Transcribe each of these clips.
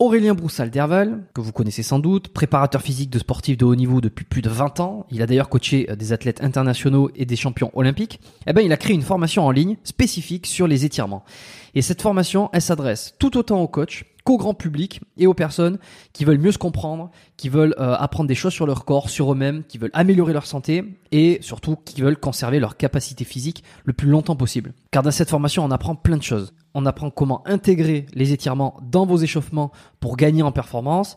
Aurélien Broussal-Derval, que vous connaissez sans doute, préparateur physique de sportifs de haut niveau depuis plus de 20 ans, il a d'ailleurs coaché euh, des athlètes internationaux et des champions olympiques, eh ben, il a créé une formation en ligne spécifique sur les étirements. Et cette formation, elle s'adresse tout autant aux coachs qu'au grand public et aux personnes qui veulent mieux se comprendre, qui veulent euh, apprendre des choses sur leur corps, sur eux-mêmes, qui veulent améliorer leur santé et surtout qui veulent conserver leur capacité physique le plus longtemps possible. Car dans cette formation, on apprend plein de choses. On apprend comment intégrer les étirements dans vos échauffements pour gagner en performance,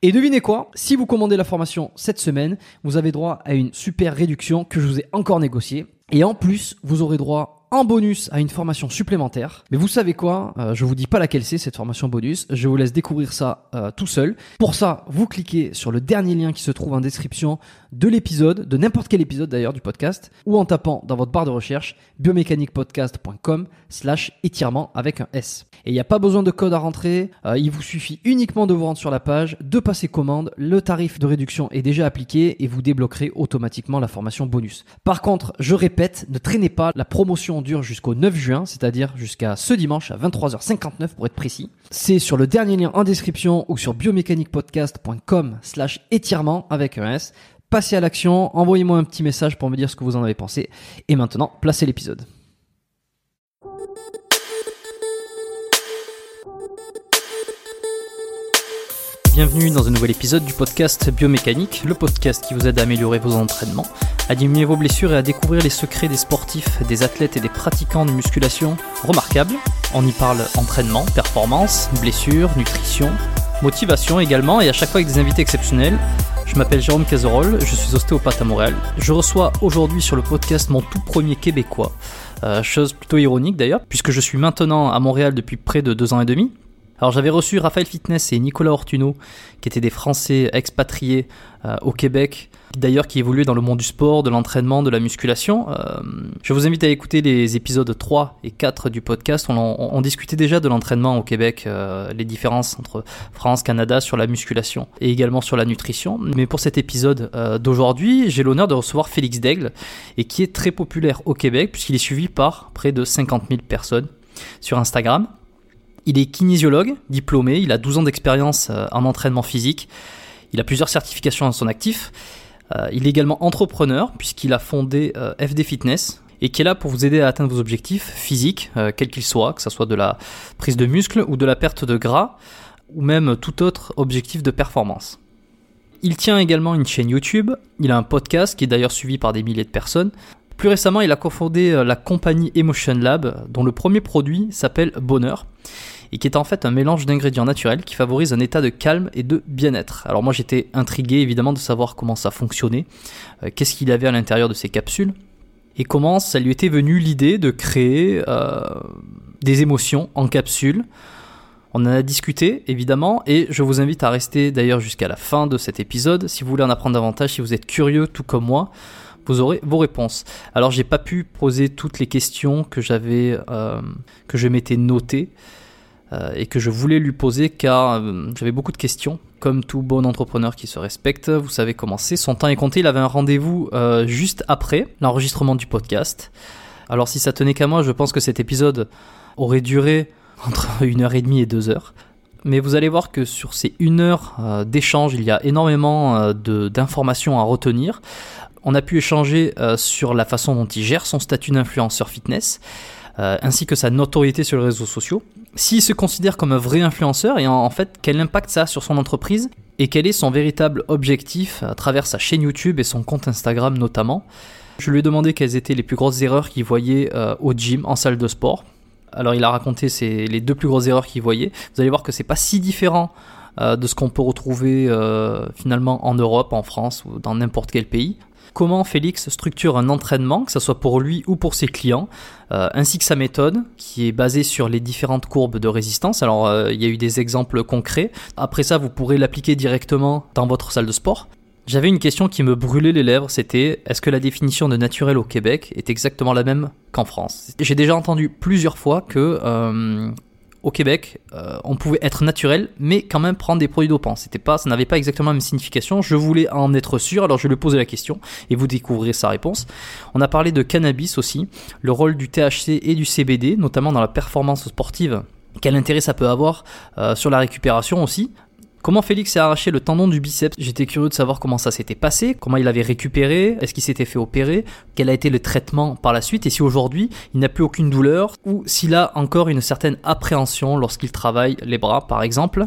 et devinez quoi Si vous commandez la formation cette semaine, vous avez droit à une super réduction que je vous ai encore négociée. Et en plus, vous aurez droit en bonus à une formation supplémentaire. Mais vous savez quoi euh, Je vous dis pas laquelle c'est cette formation bonus. Je vous laisse découvrir ça euh, tout seul. Pour ça, vous cliquez sur le dernier lien qui se trouve en description de l'épisode, de n'importe quel épisode d'ailleurs du podcast, ou en tapant dans votre barre de recherche biomécaniquepodcast.com slash étirement avec un S. Et il n'y a pas besoin de code à rentrer, euh, il vous suffit uniquement de vous rendre sur la page, de passer commande, le tarif de réduction est déjà appliqué et vous débloquerez automatiquement la formation bonus. Par contre, je répète, ne traînez pas, la promotion dure jusqu'au 9 juin, c'est-à-dire jusqu'à ce dimanche à 23h59 pour être précis. C'est sur le dernier lien en description ou sur biomécaniquepodcast.com slash étirement avec un S. Passez à l'action, envoyez-moi un petit message pour me dire ce que vous en avez pensé. Et maintenant, placez l'épisode. Bienvenue dans un nouvel épisode du podcast Biomécanique, le podcast qui vous aide à améliorer vos entraînements, à diminuer vos blessures et à découvrir les secrets des sportifs, des athlètes et des pratiquants de musculation remarquables. On y parle entraînement, performance, blessures, nutrition, motivation également et à chaque fois avec des invités exceptionnels. Je m'appelle Jérôme Cazerolle, je suis ostéopathe à Montréal. Je reçois aujourd'hui sur le podcast mon tout premier Québécois. Euh, chose plutôt ironique d'ailleurs, puisque je suis maintenant à Montréal depuis près de deux ans et demi. Alors j'avais reçu Raphaël Fitness et Nicolas Ortuno, qui étaient des Français expatriés euh, au Québec, d'ailleurs qui évoluaient dans le monde du sport, de l'entraînement, de la musculation. Euh, je vous invite à écouter les épisodes 3 et 4 du podcast. On, discutait déjà de l'entraînement au Québec, euh, les différences entre France, Canada sur la musculation et également sur la nutrition. Mais pour cet épisode d'aujourd'hui, j'ai l'honneur de recevoir Félix Daigle, et qui est très populaire au Québec, puisqu'il est suivi par près de 50 000 personnes sur Instagram. Il est kinésiologue, diplômé, il a 12 ans d'expérience euh, en entraînement physique, il a plusieurs certifications à son actif, euh, il est également entrepreneur puisqu'il a fondé euh, FD Fitness et qui est là pour vous aider à atteindre vos objectifs physiques, quels qu'ils soient, que ce soit de la prise de muscle ou de la perte de gras, ou même tout autre objectif de performance. Il tient également une chaîne YouTube, il a un podcast qui est d'ailleurs suivi par des milliers de personnes. Plus récemment, il a cofondé la compagnie Emotion Lab, dont le premier produit s'appelle Bonheur et qui est en fait un mélange d'ingrédients naturels qui favorise un état de calme et de bien-être. Alors moi j'étais intrigué évidemment de savoir comment ça fonctionnait, euh, qu'est-ce qu'il avait à l'intérieur de ces capsules, et comment ça lui était venu l'idée de créer euh, des émotions en capsule. On en a discuté évidemment et je vous invite à rester d'ailleurs jusqu'à la fin de cet épisode si vous voulez en apprendre davantage, si vous êtes curieux tout comme moi vous aurez vos réponses. Alors j'ai pas pu poser toutes les questions que j'avais euh, que je m'étais notées et que je voulais lui poser car euh, j'avais beaucoup de questions. Comme tout bon entrepreneur qui se respecte, vous savez comment c'est. Son temps est compté. Il avait un rendez-vous euh, juste après l'enregistrement du podcast. Alors si ça tenait qu'à moi, je pense que cet épisode aurait duré entre une heure et demie et deux heures. mais vous allez voir que sur ces une heure euh, d'échange, il y a énormément euh, d'informations à retenir. On a pu échanger euh, sur la façon dont il gère son statut d'influenceur fitness, ainsi que sa notoriété sur les réseaux sociaux. S'il se considère comme un vrai influenceur et en, fait quel impact ça a sur son entreprise et quel est son véritable objectif à travers sa chaîne YouTube et son compte Instagram notamment? Je lui ai demandé quelles étaient les plus grosses erreurs qu'il voyait au gym, en salle de sport. Alors il a raconté les deux plus grosses erreurs qu'il voyait. Vous allez voir que c'est pas si différent euh, de ce qu'on peut retrouver euh, finalement en Europe, en France ou dans n'importe quel pays. Comment Félix structure un entraînement, que ce soit pour lui ou pour ses clients, euh, ainsi que sa méthode, qui est basée sur les différentes courbes de résistance. Alors, il y a eu des exemples concrets. Après ça, vous pourrez l'appliquer directement dans votre salle de sport. J'avais une question qui me brûlait les lèvres, c'était est-ce que la définition de naturel au Québec est exactement la même qu'en France? J'ai déjà entendu plusieurs fois que euh, au Québec, euh, on pouvait être naturel, mais quand même prendre des produits dopants. C'était pas, ça n'avait pas exactement la même signification. Je voulais en être sûr, alors je lui ai posé la question et vous découvrirez sa réponse. On a parlé de cannabis aussi, le rôle du THC et du CBD, notamment dans la performance sportive quel intérêt ça peut avoir euh, sur la récupération aussi. Comment Félix s'est arraché le tendon du biceps? J'étais curieux de savoir comment ça s'était passé, comment il avait récupéré, est-ce qu'il s'était fait opérer, quel a été le traitement par la suite et si aujourd'hui il n'a plus aucune douleur ou s'il a encore une certaine appréhension lorsqu'il travaille les bras par exemple.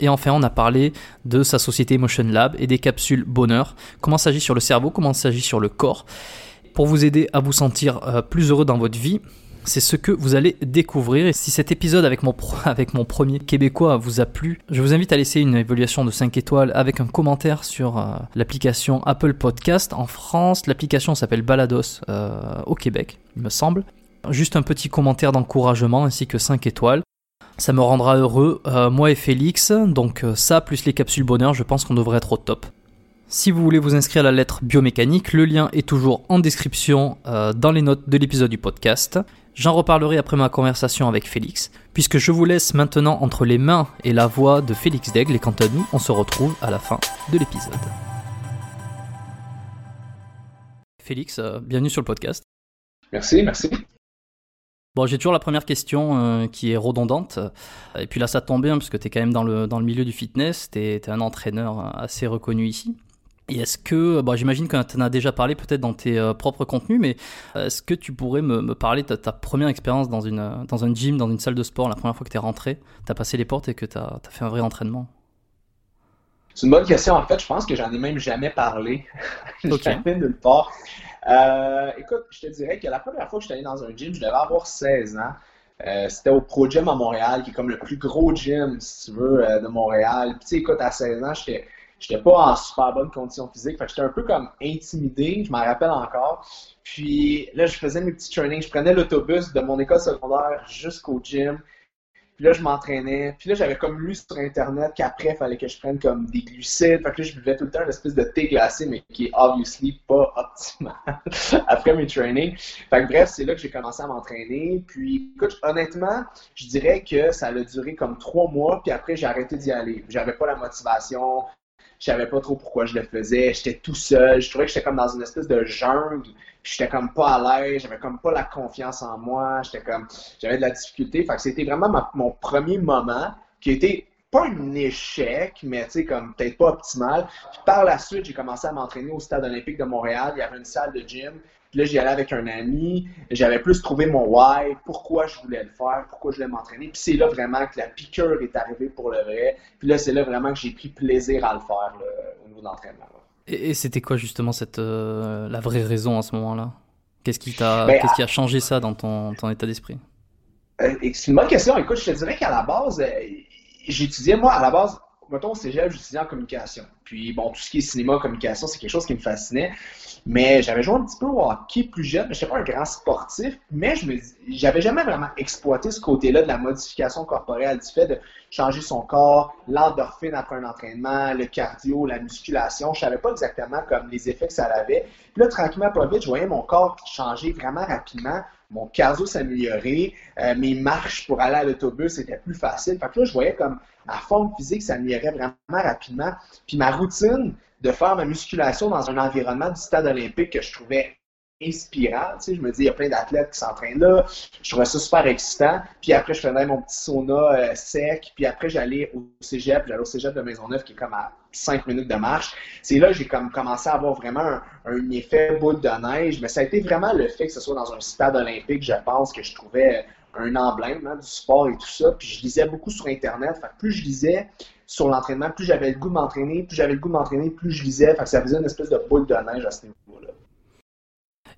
Et enfin, on a parlé de sa société Motion Lab et des capsules bonheur, comment ça agit sur le cerveau, comment ça agit sur le corps, pour vous aider à vous sentir euh, plus heureux dans votre vie c'est ce que vous allez découvrir. Et si cet épisode avec mon, premier québécois vous a plu, je vous invite à laisser une évaluation de 5 étoiles avec un commentaire sur euh, l'application Apple Podcast. En France, l'application s'appelle Balados euh, au Québec, il me semble. Juste un petit commentaire d'encouragement ainsi que 5 étoiles. Ça me rendra heureux, euh, moi et Félix. Donc ça, plus les capsules bonheur, je pense qu'on devrait être au top. Si vous voulez vous inscrire à la lettre biomécanique, le lien est toujours en description dans les notes de l'épisode du podcast. J'en reparlerai après ma conversation avec Félix, puisque je vous laisse maintenant entre les mains et la voix de Félix Daigle, et quant à nous, on se retrouve à la fin de l'épisode. Félix, euh, bienvenue sur le podcast. Merci, merci. Bon, j'ai toujours la première question euh, qui est redondante. Et puis là, ça tombe bien, parce que tu es quand même dans le, dans le milieu du fitness, tu es, un entraîneur assez reconnu ici. Et est-ce que, bon, j'imagine que tu en as déjà parlé peut-être dans tes euh, propres contenus, mais euh, est-ce que tu pourrais me, parler de ta, première expérience dans, une, euh, dans un gym, dans une salle de sport, la première fois que tu es rentré, tu as passé les portes et que tu as, fait un vrai entraînement? C'est une bonne question. En fait, je pense que j'en ai même jamais parlé. jamais nulle part. écoute, je te dirais que la première fois que je suis allé dans un gym, je devais avoir 16 ans. c'était au Pro Gym à Montréal, qui est comme le plus gros gym, si tu veux, de Montréal. Puis, tu sais, écoute, à 16 ans, j'étais j'étais pas en super bonne condition physique. Fait que j'étais un peu comme intimidé, je m'en rappelle encore. Puis là, je faisais mes petits trainings. Je prenais l'autobus de mon école secondaire jusqu'au gym. Puis là, je m'entraînais. Puis là, j'avais comme lu sur Internet qu'après, il fallait que je prenne comme des glucides. Fait que là, je buvais tout le temps une espèce de thé glacé, mais qui est obviously pas optimal après mes trainings. Fait que bref, c'est là que j'ai commencé à m'entraîner. Puis écoute, honnêtement, je dirais que ça a duré comme trois mois. Puis après, j'ai arrêté d'y aller. J'avais pas la motivation. Je savais pas trop pourquoi je le faisais. J'étais tout seul. Je trouvais que j'étais comme dans une espèce de jungle. J'étais comme pas à l'aise. J'avais comme pas la confiance en moi. J'étais comme, j'avais de la difficulté. Fait que c'était vraiment mon premier moment qui était pas un échec, mais tu sais, comme peut-être pas optimal. par la suite, j'ai commencé à m'entraîner au Stade olympique de Montréal. Il y avait une salle de gym. Puis là, j'y allais avec un ami. J'avais plus trouvé mon why, pourquoi je voulais le faire, pourquoi je voulais m'entraîner. Puis c'est là vraiment que la piqûre est arrivée pour le vrai. Puis là, c'est là vraiment que j'ai pris plaisir à le faire au niveau de l'entraînement. Et, c'était quoi justement cette euh, la vraie raison à ce moment-là? Qu'est-ce qui t'a ben, qu'est-ce qui a changé ça dans ton, ton état d'esprit? Euh, C'est une bonne question. Écoute, je te dirais qu'à la base, euh, j'étudiais moi à la base mettons, cégep, j'étudiais en communication. Puis, bon, tout ce qui est cinéma, communication, c'est quelque chose qui me fascinait. Mais j'avais joué un petit peu au hockey plus jeune, mais je n'étais pas un grand sportif, mais je me j'avais jamais vraiment exploité ce côté-là de la modification corporelle, du fait de changer son corps, l'endorphine après un entraînement, le cardio, la musculation. Je savais pas exactement comme les effets que ça avait. Puis là, tranquillement, pas vite, je voyais mon corps changer vraiment rapidement mon cardio s'améliorait, euh, mes marches pour aller à l'autobus étaient plus faciles. Fait que là, je voyais comme ma forme physique s'améliorait vraiment rapidement. Puis ma routine de faire ma musculation dans un environnement du stade olympique que je trouvais inspirant. Tu sais, je me dis, il y a plein d'athlètes qui s'entraînent là. Je trouvais ça super excitant. Puis après, je faisais mon petit sauna euh, sec. Puis après, j'allais au cégep. J'allais au cégep de Maisonneuve qui est comme à 5 minutes de marche. C'est là que j'ai comme commencé à avoir vraiment un, effet boule de neige. Mais ça a été vraiment le fait que ce soit dans un stade olympique, je pense, que je trouvais un emblème hein, du sport et tout ça. Puis je lisais beaucoup sur Internet. Fait plus je lisais sur l'entraînement, plus j'avais le goût de m'entraîner, plus j'avais le goût de m'entraîner, plus je lisais. Fait que ça faisait une espèce de boule de neige à ce niveau-là.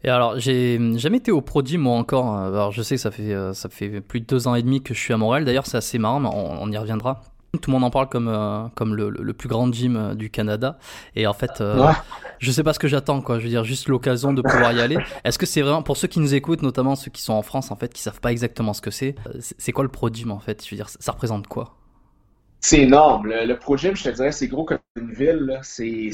Et alors, j'ai jamais été au Prodi, moi encore. Alors, je sais que ça fait, euh, ça fait plus de deux ans et demi que je suis à Montréal. D'ailleurs, c'est assez marrant, mais on, y reviendra. Tout le monde en parle comme, euh, comme le, le, plus grand gym euh, du Canada. Et en fait, euh, je sais pas ce que j'attends, quoi. Je veux dire, juste l'occasion de pouvoir y aller. Est-ce que c'est vraiment, pour ceux qui nous écoutent, notamment ceux qui sont en France, en fait, qui savent pas exactement ce que c'est, c'est quoi le Pro Gym, en fait? Je veux dire, ça représente quoi? C'est énorme. Le, Pro Gym, je te dirais, c'est gros comme une ville. C'est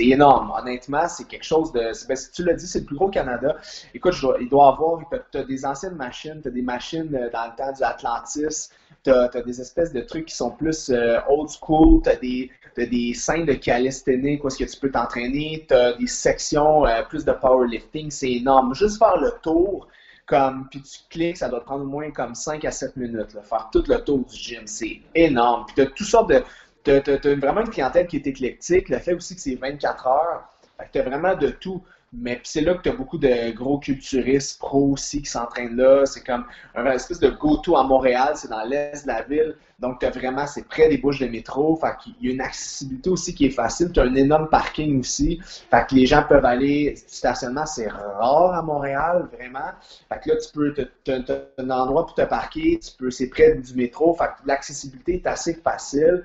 énorme. Honnêtement, c'est quelque chose de. Ben, si tu l'as dit, c'est le plus gros au Canada. Écoute, il doit avoir. Tu as, des anciennes machines, tu as des machines euh, dans le temps du Atlantis. Tu as, des espèces de trucs qui sont plus euh, old school. Tu as des, des scènes de calisthénie, où est-ce que tu peux t'entraîner. Tu des sections euh, plus de powerlifting. C'est énorme. Juste faire le tour comme, puis tu cliques, ça doit prendre au moins comme 5 à 7 minutes, faire tout le tour du gym. C'est énorme. Puis tu as toutes sortes de. Tu as, vraiment une clientèle qui est éclectique. Le fait aussi que c'est 24 heures. Tu as vraiment de tout. Mais c'est là que tu as beaucoup de gros culturistes pro aussi qui s'entraînent là. C'est comme un espèce de go-to à Montréal, c'est dans l'est de la ville. Donc, tu as vraiment, c'est près des bouches de métro. Fait qu'il y a une accessibilité aussi qui est facile. Tu as un énorme parking aussi. Fait que les gens peuvent aller. Stationnement, c'est rare à Montréal, vraiment. Fait que là, tu peux, tu as, un endroit pour te parquer. Tu peux, c'est près du métro. Fait que l'accessibilité est assez facile.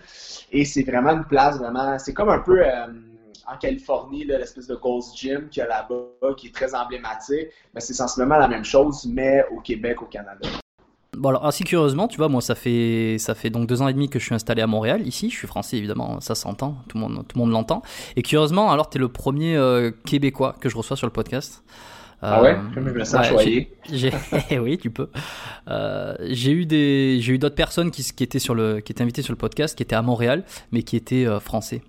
Et c'est vraiment une place vraiment. C'est comme un peu. Euh, en Californie, l'espèce de Ghost Gym qu'il y a là-bas, qui est très emblématique, mais c'est sensiblement la même chose, mais au Québec, au Canada. Bon alors assez curieusement, tu vois, moi ça fait ça fait donc deux ans et demi que je suis installé à Montréal. Ici, je suis français évidemment, ça s'entend, tout le monde tout le monde l'entend. Et curieusement, alors tu es le premier euh, québécois que je reçois sur le podcast. Ah ouais, je me sens choyé. oui, tu peux. Euh, j'ai eu des, j'ai eu d'autres personnes qui, qui étaient sur le, qui étaient invitées sur le podcast, qui étaient à Montréal, mais qui étaient euh, français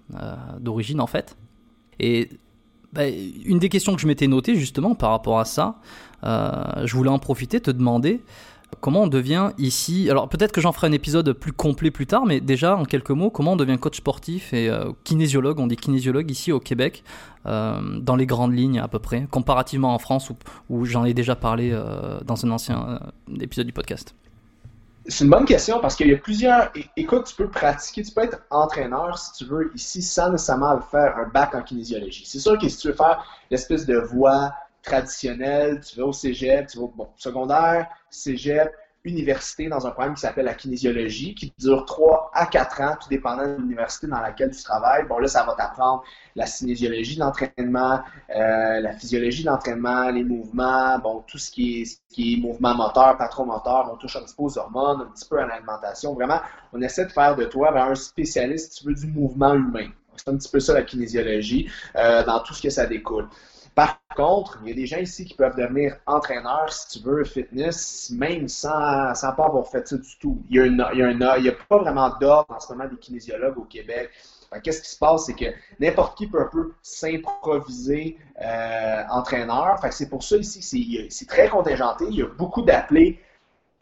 d'origine en fait. Et bah, une des questions que je m'étais notée justement par rapport à ça, euh, je voulais en profiter, te demander comment on devient ici. Alors peut-être que j'en ferai un épisode plus complet plus tard, mais déjà en quelques mots, comment on devient coach sportif et euh, kinésiologue, on dit kinésiologue ici au Québec, euh, dans les grandes lignes à peu près, comparativement en France où, j'en ai déjà parlé dans un ancien épisode du podcast? C'est une bonne question parce qu'il y a plusieurs. Écoute, tu peux pratiquer, tu peux être entraîneur si tu veux ici sans nécessairement faire un bac en kinésiologie. C'est sûr que si tu veux faire l'espèce de voie traditionnelle, tu vas au cégep, tu vas au secondaire, cégep, université dans un programme qui s'appelle la kinésiologie, qui dure 3 à 4 ans, tout dépendant de l'université dans laquelle tu travailles. Bon, là, ça va t'apprendre la kinésiologie de l'entraînement, euh, la physiologie de l'entraînement, les mouvements, bon, tout ce qui est, est mouvement moteur, patron-moteur, on touche un petit peu aux hormones, un petit peu à l'alimentation. Vraiment, on essaie de faire de toi un spécialiste, tu veux, du mouvement humain. C'est un petit peu ça la kinésiologie, euh, dans tout ce que ça découle. Par contre, il y a des gens ici qui peuvent devenir entraîneurs, si tu veux, fitness, même sans, sans pas avoir fait ça du tout. Il y a, a, a pas vraiment d'ordre en ce moment des kinésiologues au Québec. Qu'est-ce qui se passe, c'est que n'importe qui peut un peu s'improviser euh, entraîneur. c'est pour ça ici, c'est très contingenté. Il y a beaucoup d'appelés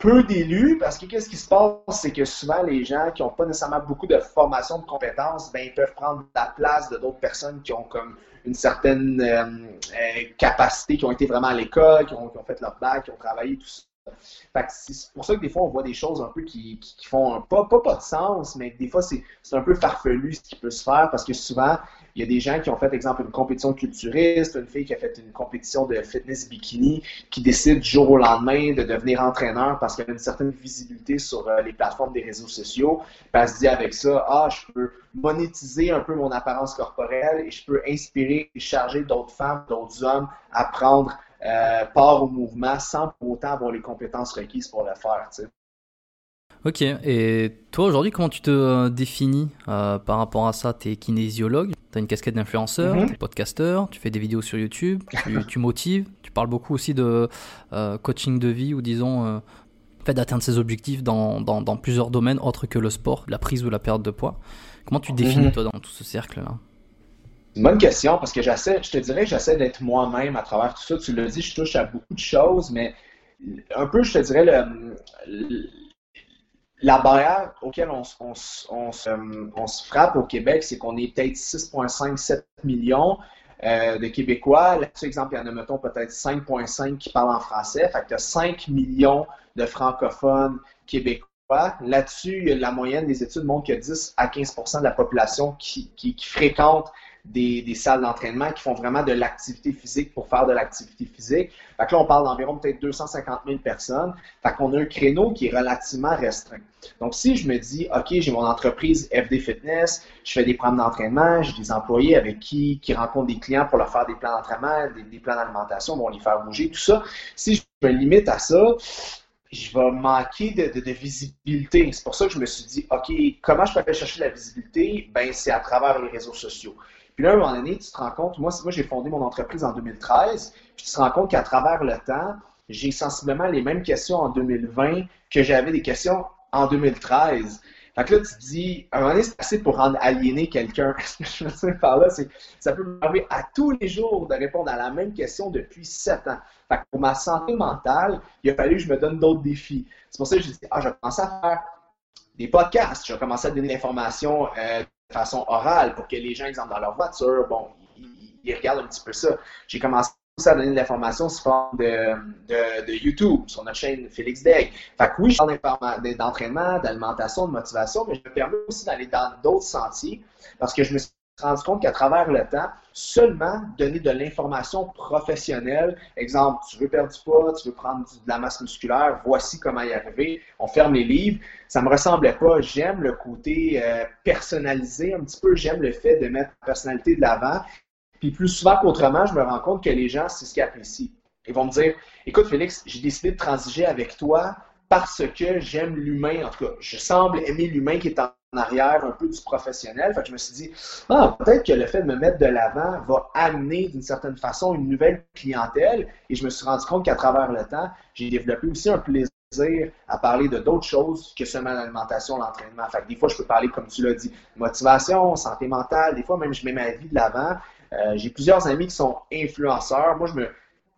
peu d'élus, parce que qu'est-ce qui se passe, c'est que souvent les gens qui n'ont pas nécessairement beaucoup de formation, de compétences, ben, ils peuvent prendre la place de d'autres personnes qui ont comme une certaine euh, euh, capacité, qui ont été vraiment à l'école, qui ont, qui fait leur bac, qui ont travaillé, tout ça. C'est pour ça que des fois, on voit des choses un peu qui, font pas, pas, pas de sens, mais des fois, c'est un peu farfelu ce qui peut se faire parce que souvent, il y a des gens qui ont fait, exemple, une compétition culturiste, une fille qui a fait une compétition de fitness bikini, qui décide du jour au lendemain de devenir entraîneur parce qu'elle a une certaine visibilité sur euh, les plateformes des réseaux sociaux. Puis elle se dit avec ça, ah, je peux monétiser un peu mon apparence corporelle et je peux inspirer et charger d'autres femmes, d'autres hommes à prendre euh, part au mouvement sans pour autant avoir les compétences requises pour le faire. Ok, et toi aujourd'hui, comment tu te euh, définis euh, par rapport à ça? Tu es kinésiologue, tu as une casquette d'influenceur, tu es podcasteur, tu fais des vidéos sur YouTube, tu, motives, tu parles beaucoup aussi de coaching de vie ou disons fait d'atteindre ses objectifs dans, dans, dans, plusieurs domaines autres que le sport, la prise ou la perte de poids. Comment tu te définis mhm. toi dans tout ce cercle-là? Une bonne question parce que j'essaie, je te dirais, j'essaie d'être moi-même à travers tout ça. Tu l'as dit, je touche à beaucoup de choses, mais un peu, je te dirais, le, la barrière auquel on, on, se frappe au Québec, c'est qu'on est peut-être 6,5-7 millions euh, de Québécois. Là-dessus, exemple, il y en a, peut-être 5,5 qui parlent en français. Fait que tu as 5 millions de francophones québécois. Là-dessus, la moyenne des études montre que 10 à 15% de la population qui, qui fréquente des, salles d'entraînement qui font vraiment de l'activité physique pour faire de l'activité physique. Là, on parle d'environ peut-être 250 000 personnes. Fait qu'on a un créneau qui est relativement restreint. Donc, si je me dis, OK, j'ai mon entreprise FD Fitness, je fais des programmes d'entraînement, j'ai des employés avec qui, qui rencontrent des clients pour leur faire des plans d'entraînement, des, plans d'alimentation, vont les faire bouger, tout ça. Si je me limite à ça, je vais manquer de, de, visibilité. C'est pour ça que je me suis dit, OK, comment je peux aller chercher la visibilité? Ben, c'est à travers les réseaux sociaux. Puis là, à un moment donné, tu te rends compte, moi, moi j'ai fondé mon entreprise en 2013, puis tu te rends compte qu'à travers le temps, j'ai sensiblement les mêmes questions en 2020 que j'avais des questions en 2013. Fait que là, tu te dis, un moment donné, c'est assez pour rendre aliéner quelqu'un. Je veux par là, c'est ça peut m'arriver à tous les jours de répondre à la même question depuis sept ans. Fait que pour ma santé mentale, il a fallu que je me donne d'autres défis. C'est pour ça que j'ai dit, ah, je vais commencer à faire des podcasts, je vais commencer à donner l'information euh, façon orale pour que les gens, exemple, dans leur voiture, bon, ils, regardent un petit peu ça. J'ai commencé à donner de l'information sous forme de, de, YouTube, sur notre chaîne Félix Degg. Fait que oui, je parle d'entraînement, d'alimentation, de motivation, mais je me permets aussi d'aller dans d'autres sentiers parce que je me suis rendu compte qu'à travers le temps, seulement donner de l'information professionnelle, exemple, tu veux perdre du poids, tu veux prendre de la masse musculaire, voici comment y arriver, on ferme les livres, ça me ressemblait pas. J'aime le côté euh, personnalisé un petit peu, j'aime le fait de mettre la personnalité de l'avant. Puis plus souvent qu'autrement, je me rends compte que les gens, c'est ce qu'ils apprécient. Ils vont me dire, écoute Félix, j'ai décidé de transiger avec toi parce que j'aime l'humain, en tout cas, je semble aimer l'humain qui est en arrière un peu du professionnel. Fait que je me suis dit, ah, peut-être que le fait de me mettre de l'avant va amener d'une certaine façon une nouvelle clientèle. Et je me suis rendu compte qu'à travers le temps, j'ai développé aussi un plaisir à parler de d'autres choses que seulement l'alimentation, l'entraînement. Fait que des fois, je peux parler, comme tu l'as dit, motivation, santé mentale. Des fois, même, je mets ma vie de l'avant. Euh, j'ai plusieurs amis qui sont influenceurs. Moi, je me,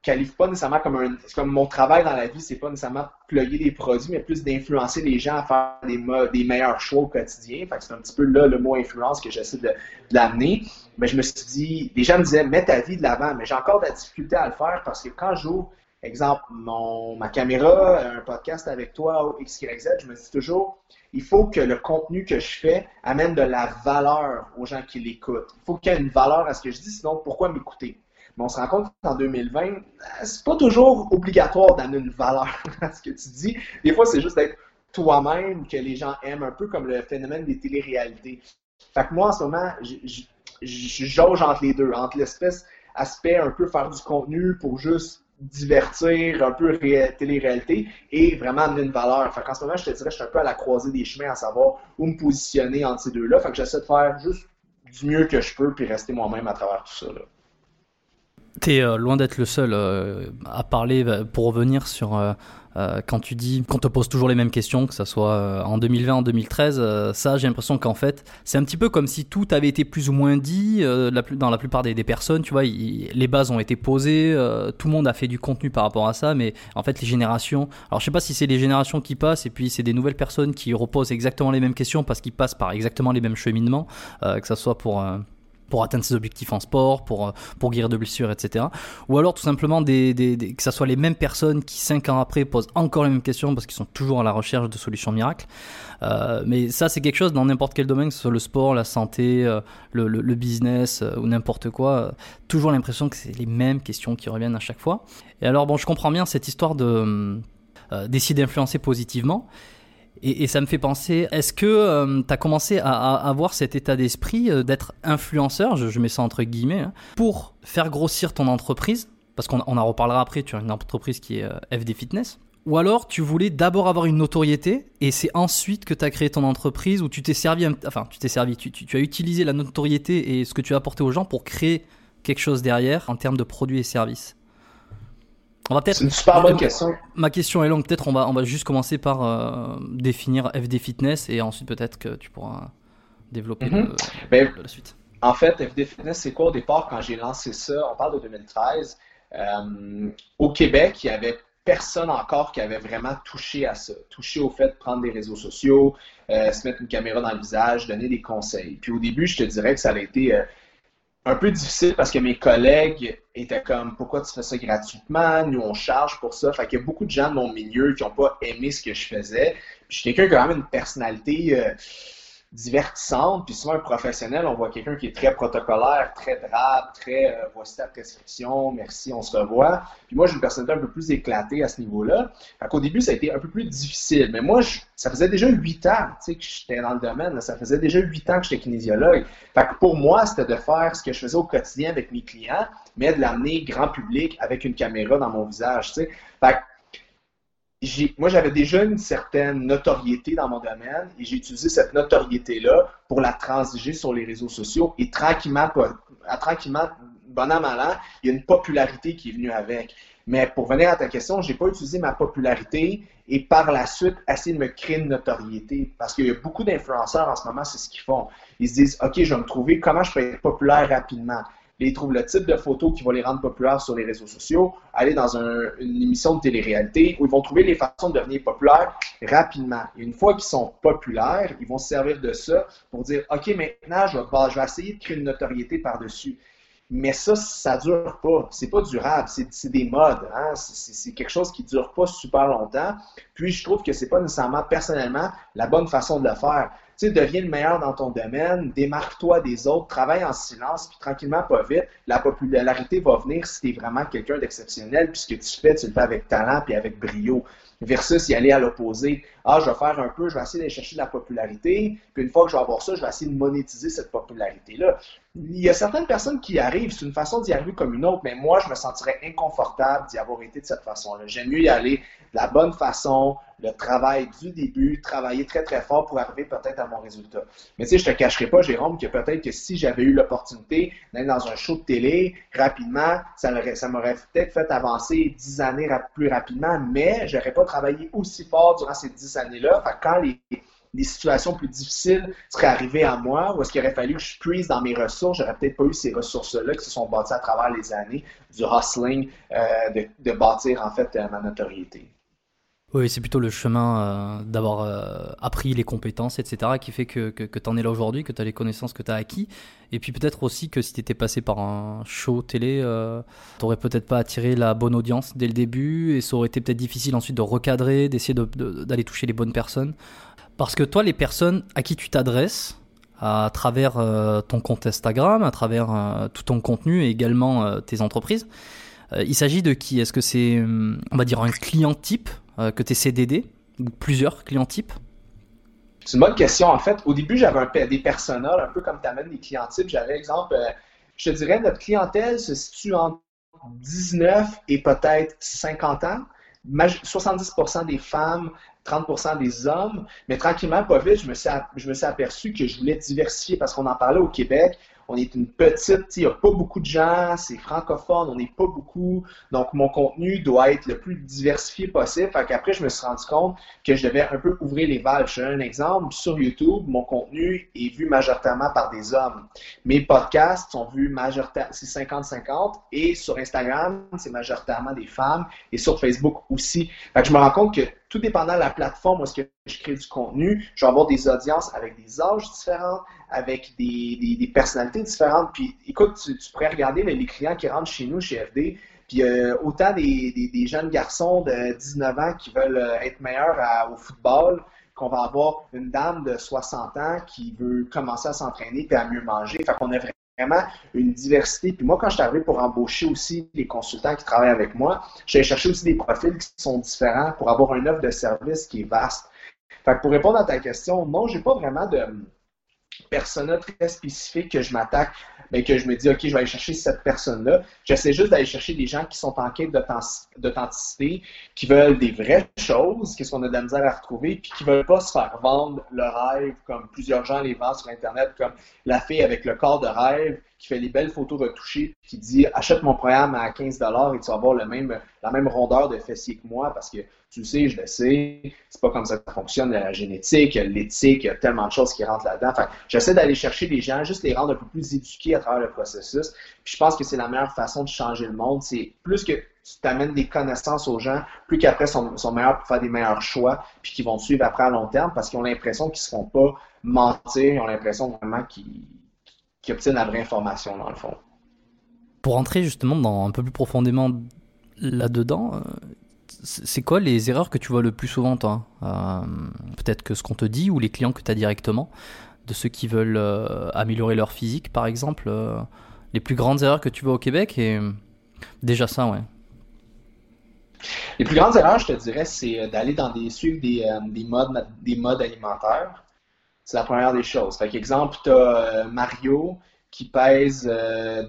qualifie pas nécessairement comme un. Comme mon travail dans la vie, c'est pas nécessairement plugger des produits, mais plus d'influencer les gens à faire des, des meilleurs choix au quotidien. Fait que c'est un petit peu là le mot influence que j'essaie de, l'amener. Mais je me suis dit, les gens me disaient, mets ta vie de l'avant, mais j'ai encore de la difficulté à le faire parce que quand j'ouvre, exemple, mon, ma caméra, un podcast avec toi XYZ, je me dis toujours, il faut que le contenu que je fais amène de la valeur aux gens qui l'écoutent. Il faut qu'il y ait une valeur à ce que je dis, sinon pourquoi m'écouter? On se rend compte qu'en 2020, euh, c'est pas toujours obligatoire d'amener une valeur à ce que tu dis. Des fois, c'est juste d'être toi-même que les gens aiment, un peu comme le phénomène des téléréalités. Fait que moi, en ce moment, je jauge entre les deux, entre l'espèce aspect un peu faire du contenu pour juste divertir, un peu télé-réalité et vraiment amener une valeur. Fait qu'en ce moment, je te dirais, je suis un peu à la croisée des chemins à savoir où me positionner entre ces deux-là. Fait que j'essaie de faire juste du mieux que je peux puis rester moi-même à travers tout ça. Là. T'es euh, loin d'être le seul euh, à parler bah, pour revenir sur euh, quand tu dis qu'on te pose toujours les mêmes questions, que ce soit en 2020, en 2013. ça, j'ai l'impression qu'en fait, c'est un petit peu comme si tout avait été plus ou moins dit dans la plupart des, personnes. Tu vois, les bases ont été posées, tout le monde a fait du contenu par rapport à ça, mais en fait, les générations. Alors, je sais pas si c'est les générations qui passent et puis c'est des nouvelles personnes qui reposent exactement les mêmes questions parce qu'ils passent par exactement les mêmes cheminements, que ce soit pour pour atteindre ses objectifs en sport, pour, euh, pour guérir de blessures, etc. Ou alors tout simplement que ce soit les mêmes personnes qui cinq ans après posent encore les mêmes questions parce qu'ils sont toujours à la recherche de solutions miracles. Euh, mais ça c'est quelque chose dans n'importe quel domaine, que ce soit le sport, la santé, euh, le, business ou n'importe quoi, toujours l'impression que c'est les mêmes questions qui reviennent à chaque fois. Et alors bon, je comprends bien cette histoire de d'essayer d'influencer positivement. Et, ça me fait penser, est-ce que euh, tu as commencé à, avoir cet état d'esprit euh, d'être influenceur, je, mets ça entre guillemets, hein, pour faire grossir ton entreprise? Parce qu'on en reparlera après, tu as une entreprise qui est euh, FD Fitness. Ou alors tu voulais d'abord avoir une notoriété et c'est ensuite que tu as créé ton entreprise ou tu t'es servi, enfin tu t'es servi, tu, as utilisé la notoriété et ce que tu as apporté aux gens pour créer quelque chose derrière en termes de produits et services c'est une super bonne question. Ma question est longue. Peut-être on va, on va juste commencer par euh, définir FD Fitness et ensuite peut-être que tu pourras développer mhm. ben, la suite. en fait, FD Fitness, c'est quoi au départ quand j'ai lancé ça? On parle de 2013. Euh, au Québec, il y avait personne encore qui avait vraiment touché à ça, touché au fait de prendre des réseaux sociaux, euh, se mettre une caméra dans le visage, donner des conseils. Puis au début, je te dirais que ça a été un peu difficile parce que mes collègues étaient comme pourquoi tu fais ça gratuitement, nous on charge pour ça. Fait qu'il y a beaucoup de gens de mon milieu qui n'ont pas aimé ce que je faisais. Puis je suis quelqu'un qui a quand même une personnalité divertissante. Puis souvent, un professionnel, on voit quelqu'un qui est très protocolaire, très drabe, très euh, voici ta prescription, merci, on se revoit. Puis moi, j'ai une personnalité un peu plus éclatée à ce niveau-là. Fait qu'au début, ça a été un peu plus difficile. Mais moi, ça faisait déjà huit ans que j'étais dans le domaine. Ça faisait déjà huit ans que j'étais kinésiologue. Fait que pour moi, c'était de faire ce que je faisais au quotidien avec mes clients, mais de l'amener grand public avec une caméra dans mon visage. Fait que moi, j'avais déjà une certaine notoriété dans mon domaine et j'ai utilisé cette notoriété-là pour la transiger sur les réseaux sociaux et tranquillement, tranquillement, bon an, mal an, il y a une popularité qui est venue avec. Mais pour venir à ta question, je n'ai pas utilisé ma popularité et par la suite essayer de me créer une notoriété. Parce qu'il y a beaucoup d'influenceurs en ce moment, c'est ce qu'ils font. Ils se disent, OK, je vais me trouver comment je peux être populaire rapidement? Ils trouvent le type de photos qui va les rendre populaires sur les réseaux sociaux, aller dans une émission de télé-réalité où ils vont trouver les façons de devenir populaires rapidement. Et une fois qu'ils sont populaires, ils vont se servir de ça pour dire OK, maintenant, je vais, je vais essayer de créer une notoriété par-dessus. Mais ça, ça dure pas. C'est pas durable. C'est des modes. Hein? C'est quelque chose qui dure pas super longtemps. Puis je trouve que c'est pas nécessairement personnellement la bonne façon de le faire. Tu sais, deviens le meilleur dans ton domaine, démarque-toi des autres, travaille en silence, puis tranquillement, pas vite, la popularité va venir si tu vraiment quelqu'un d'exceptionnel, puis ce que tu fais, tu le fais avec talent puis avec brio versus y aller à l'opposé. Ah, je vais faire un peu, je vais essayer d'aller chercher de la popularité, puis une fois que je vais avoir ça, je vais essayer de monétiser cette popularité-là. Il y a certaines personnes qui arrivent, c'est une façon d'y arriver comme une autre, mais moi, je me sentirais inconfortable d'y avoir été de cette façon-là. J'aime mieux y aller de la bonne façon, le travail du début, travailler très très fort pour arriver peut-être à mon résultat. Mais tu sais, je te cacherai pas, Jérôme, que peut-être que si j'avais eu l'opportunité d'aller dans un show de télé rapidement, ça m'aurait peut-être fait avancer dix années plus rapidement, mais j'aurais pas travaillé aussi fort durant ces dix années-là. quand les, situations plus difficiles seraient arrivées à moi, ou est-ce qu'il aurait fallu que je puise dans mes ressources, j'aurais peut-être pas eu ces ressources-là qui se sont bâties à travers les années du hustling, euh, de, de, bâtir en fait ma notoriété. Oui, c'est plutôt le chemin euh, d'avoir euh, appris les compétences, etc., qui fait que, que, tu en es là aujourd'hui, que tu as les connaissances que tu as acquis. Et puis peut-être aussi que si tu étais passé par un show télé, euh, tu n'aurais peut-être pas attiré la bonne audience dès le début, et ça aurait été peut-être difficile ensuite de recadrer, d'essayer d'aller toucher les bonnes personnes. Parce que toi, les personnes à qui tu t'adresses, à travers ton compte Instagram, à travers tout ton contenu et également tes entreprises, il s'agit de qui? Est-ce que c'est, on va dire, un client type euh, que tes CDD ou plusieurs clients types C'est une bonne question. En fait, au début, j'avais des personas, un peu comme tu amènes des clients types. J'avais, exemple, euh, je te dirais, notre clientèle se situe entre 19 et peut-être 50 ans. 70% des femmes, 30% des hommes, mais tranquillement, pas vite, je me, suis, je me suis aperçu que je voulais diversifier parce qu'on en parlait au Québec on est une petite, il n'y a pas beaucoup de gens, c'est francophone, on n'est pas beaucoup. Donc, mon contenu doit être le plus diversifié possible. Fait qu'après, je me suis rendu compte que je devais un peu ouvrir les valves. Je un exemple. Sur YouTube, mon contenu est vu majoritairement par des hommes. Mes podcasts sont vus majoritairement, c'est 50-50. Et sur Instagram, c'est majoritairement des femmes. Et sur Facebook aussi. Fait que je me rends compte que tout dépendant de la plateforme où est-ce que je crée du contenu, je vais avoir des audiences avec des âges différents, avec des, personnalités différentes. Puis écoute, tu, pourrais regarder les clients qui rentrent chez nous, chez FD, puis euh, autant des, jeunes garçons de 19 ans qui veulent euh, être meilleurs au football, qu'on va avoir une dame de 60 ans qui veut commencer à s'entraîner et à mieux manger. Fait qu'on a vraiment une diversité. Puis moi, quand je suis arrivé pour embaucher aussi les consultants qui travaillent avec moi, j'ai cherché aussi des profils qui sont différents pour avoir une offre de service qui est vaste. Fait que pour répondre à ta question, non, j'ai pas vraiment de persona très spécifique que je m'attaque, mais que je me dis, OK, je vais aller chercher cette personne-là. J'essaie juste d'aller chercher des gens qui sont en quête d'authenticité, qui veulent des vraies choses, qu'est-ce qu'on a de la misère à retrouver, puis qui veulent pas se faire vendre le rêve comme plusieurs gens les vendent sur Internet, comme la fille avec le corps de rêve qui fait des belles photos retouchées, qui dit achète mon programme à 15 et tu vas avoir le même, la même rondeur de fessier que moi parce que tu le sais, je le sais, c'est pas comme ça que ça fonctionne, la génétique, l'éthique, il y a tellement de choses qui rentrent là-dedans. Enfin, j'essaie d'aller chercher les gens, juste les rendre un peu plus éduqués à travers le processus. Puis je pense que c'est la meilleure façon de changer le monde. C'est plus que tu t'amènes des connaissances aux gens, plus qu'après sont, sont meilleurs pour faire des meilleurs choix, puis qu'ils vont suivre après à long terme parce qu'ils ont l'impression qu'ils ne se font pas mentir, ils ont l'impression vraiment qu'ils obtiennent la vraie information dans le fond. Pour entrer justement dans un peu plus profondément là-dedans, euh, c'est quoi les erreurs que tu vois le plus souvent, toi euh, Peut-être que ce qu'on te dit ou les clients que tu as directement, de ceux qui veulent euh, améliorer leur physique, par exemple. les plus grandes erreurs que tu vois au Québec et déjà ça, ouais. Les plus grandes erreurs, je te dirais, c'est d'aller dans des suivre des, des, modes, des modes alimentaires. C'est la première des choses. Fait exemple, tu as Mario qui pèse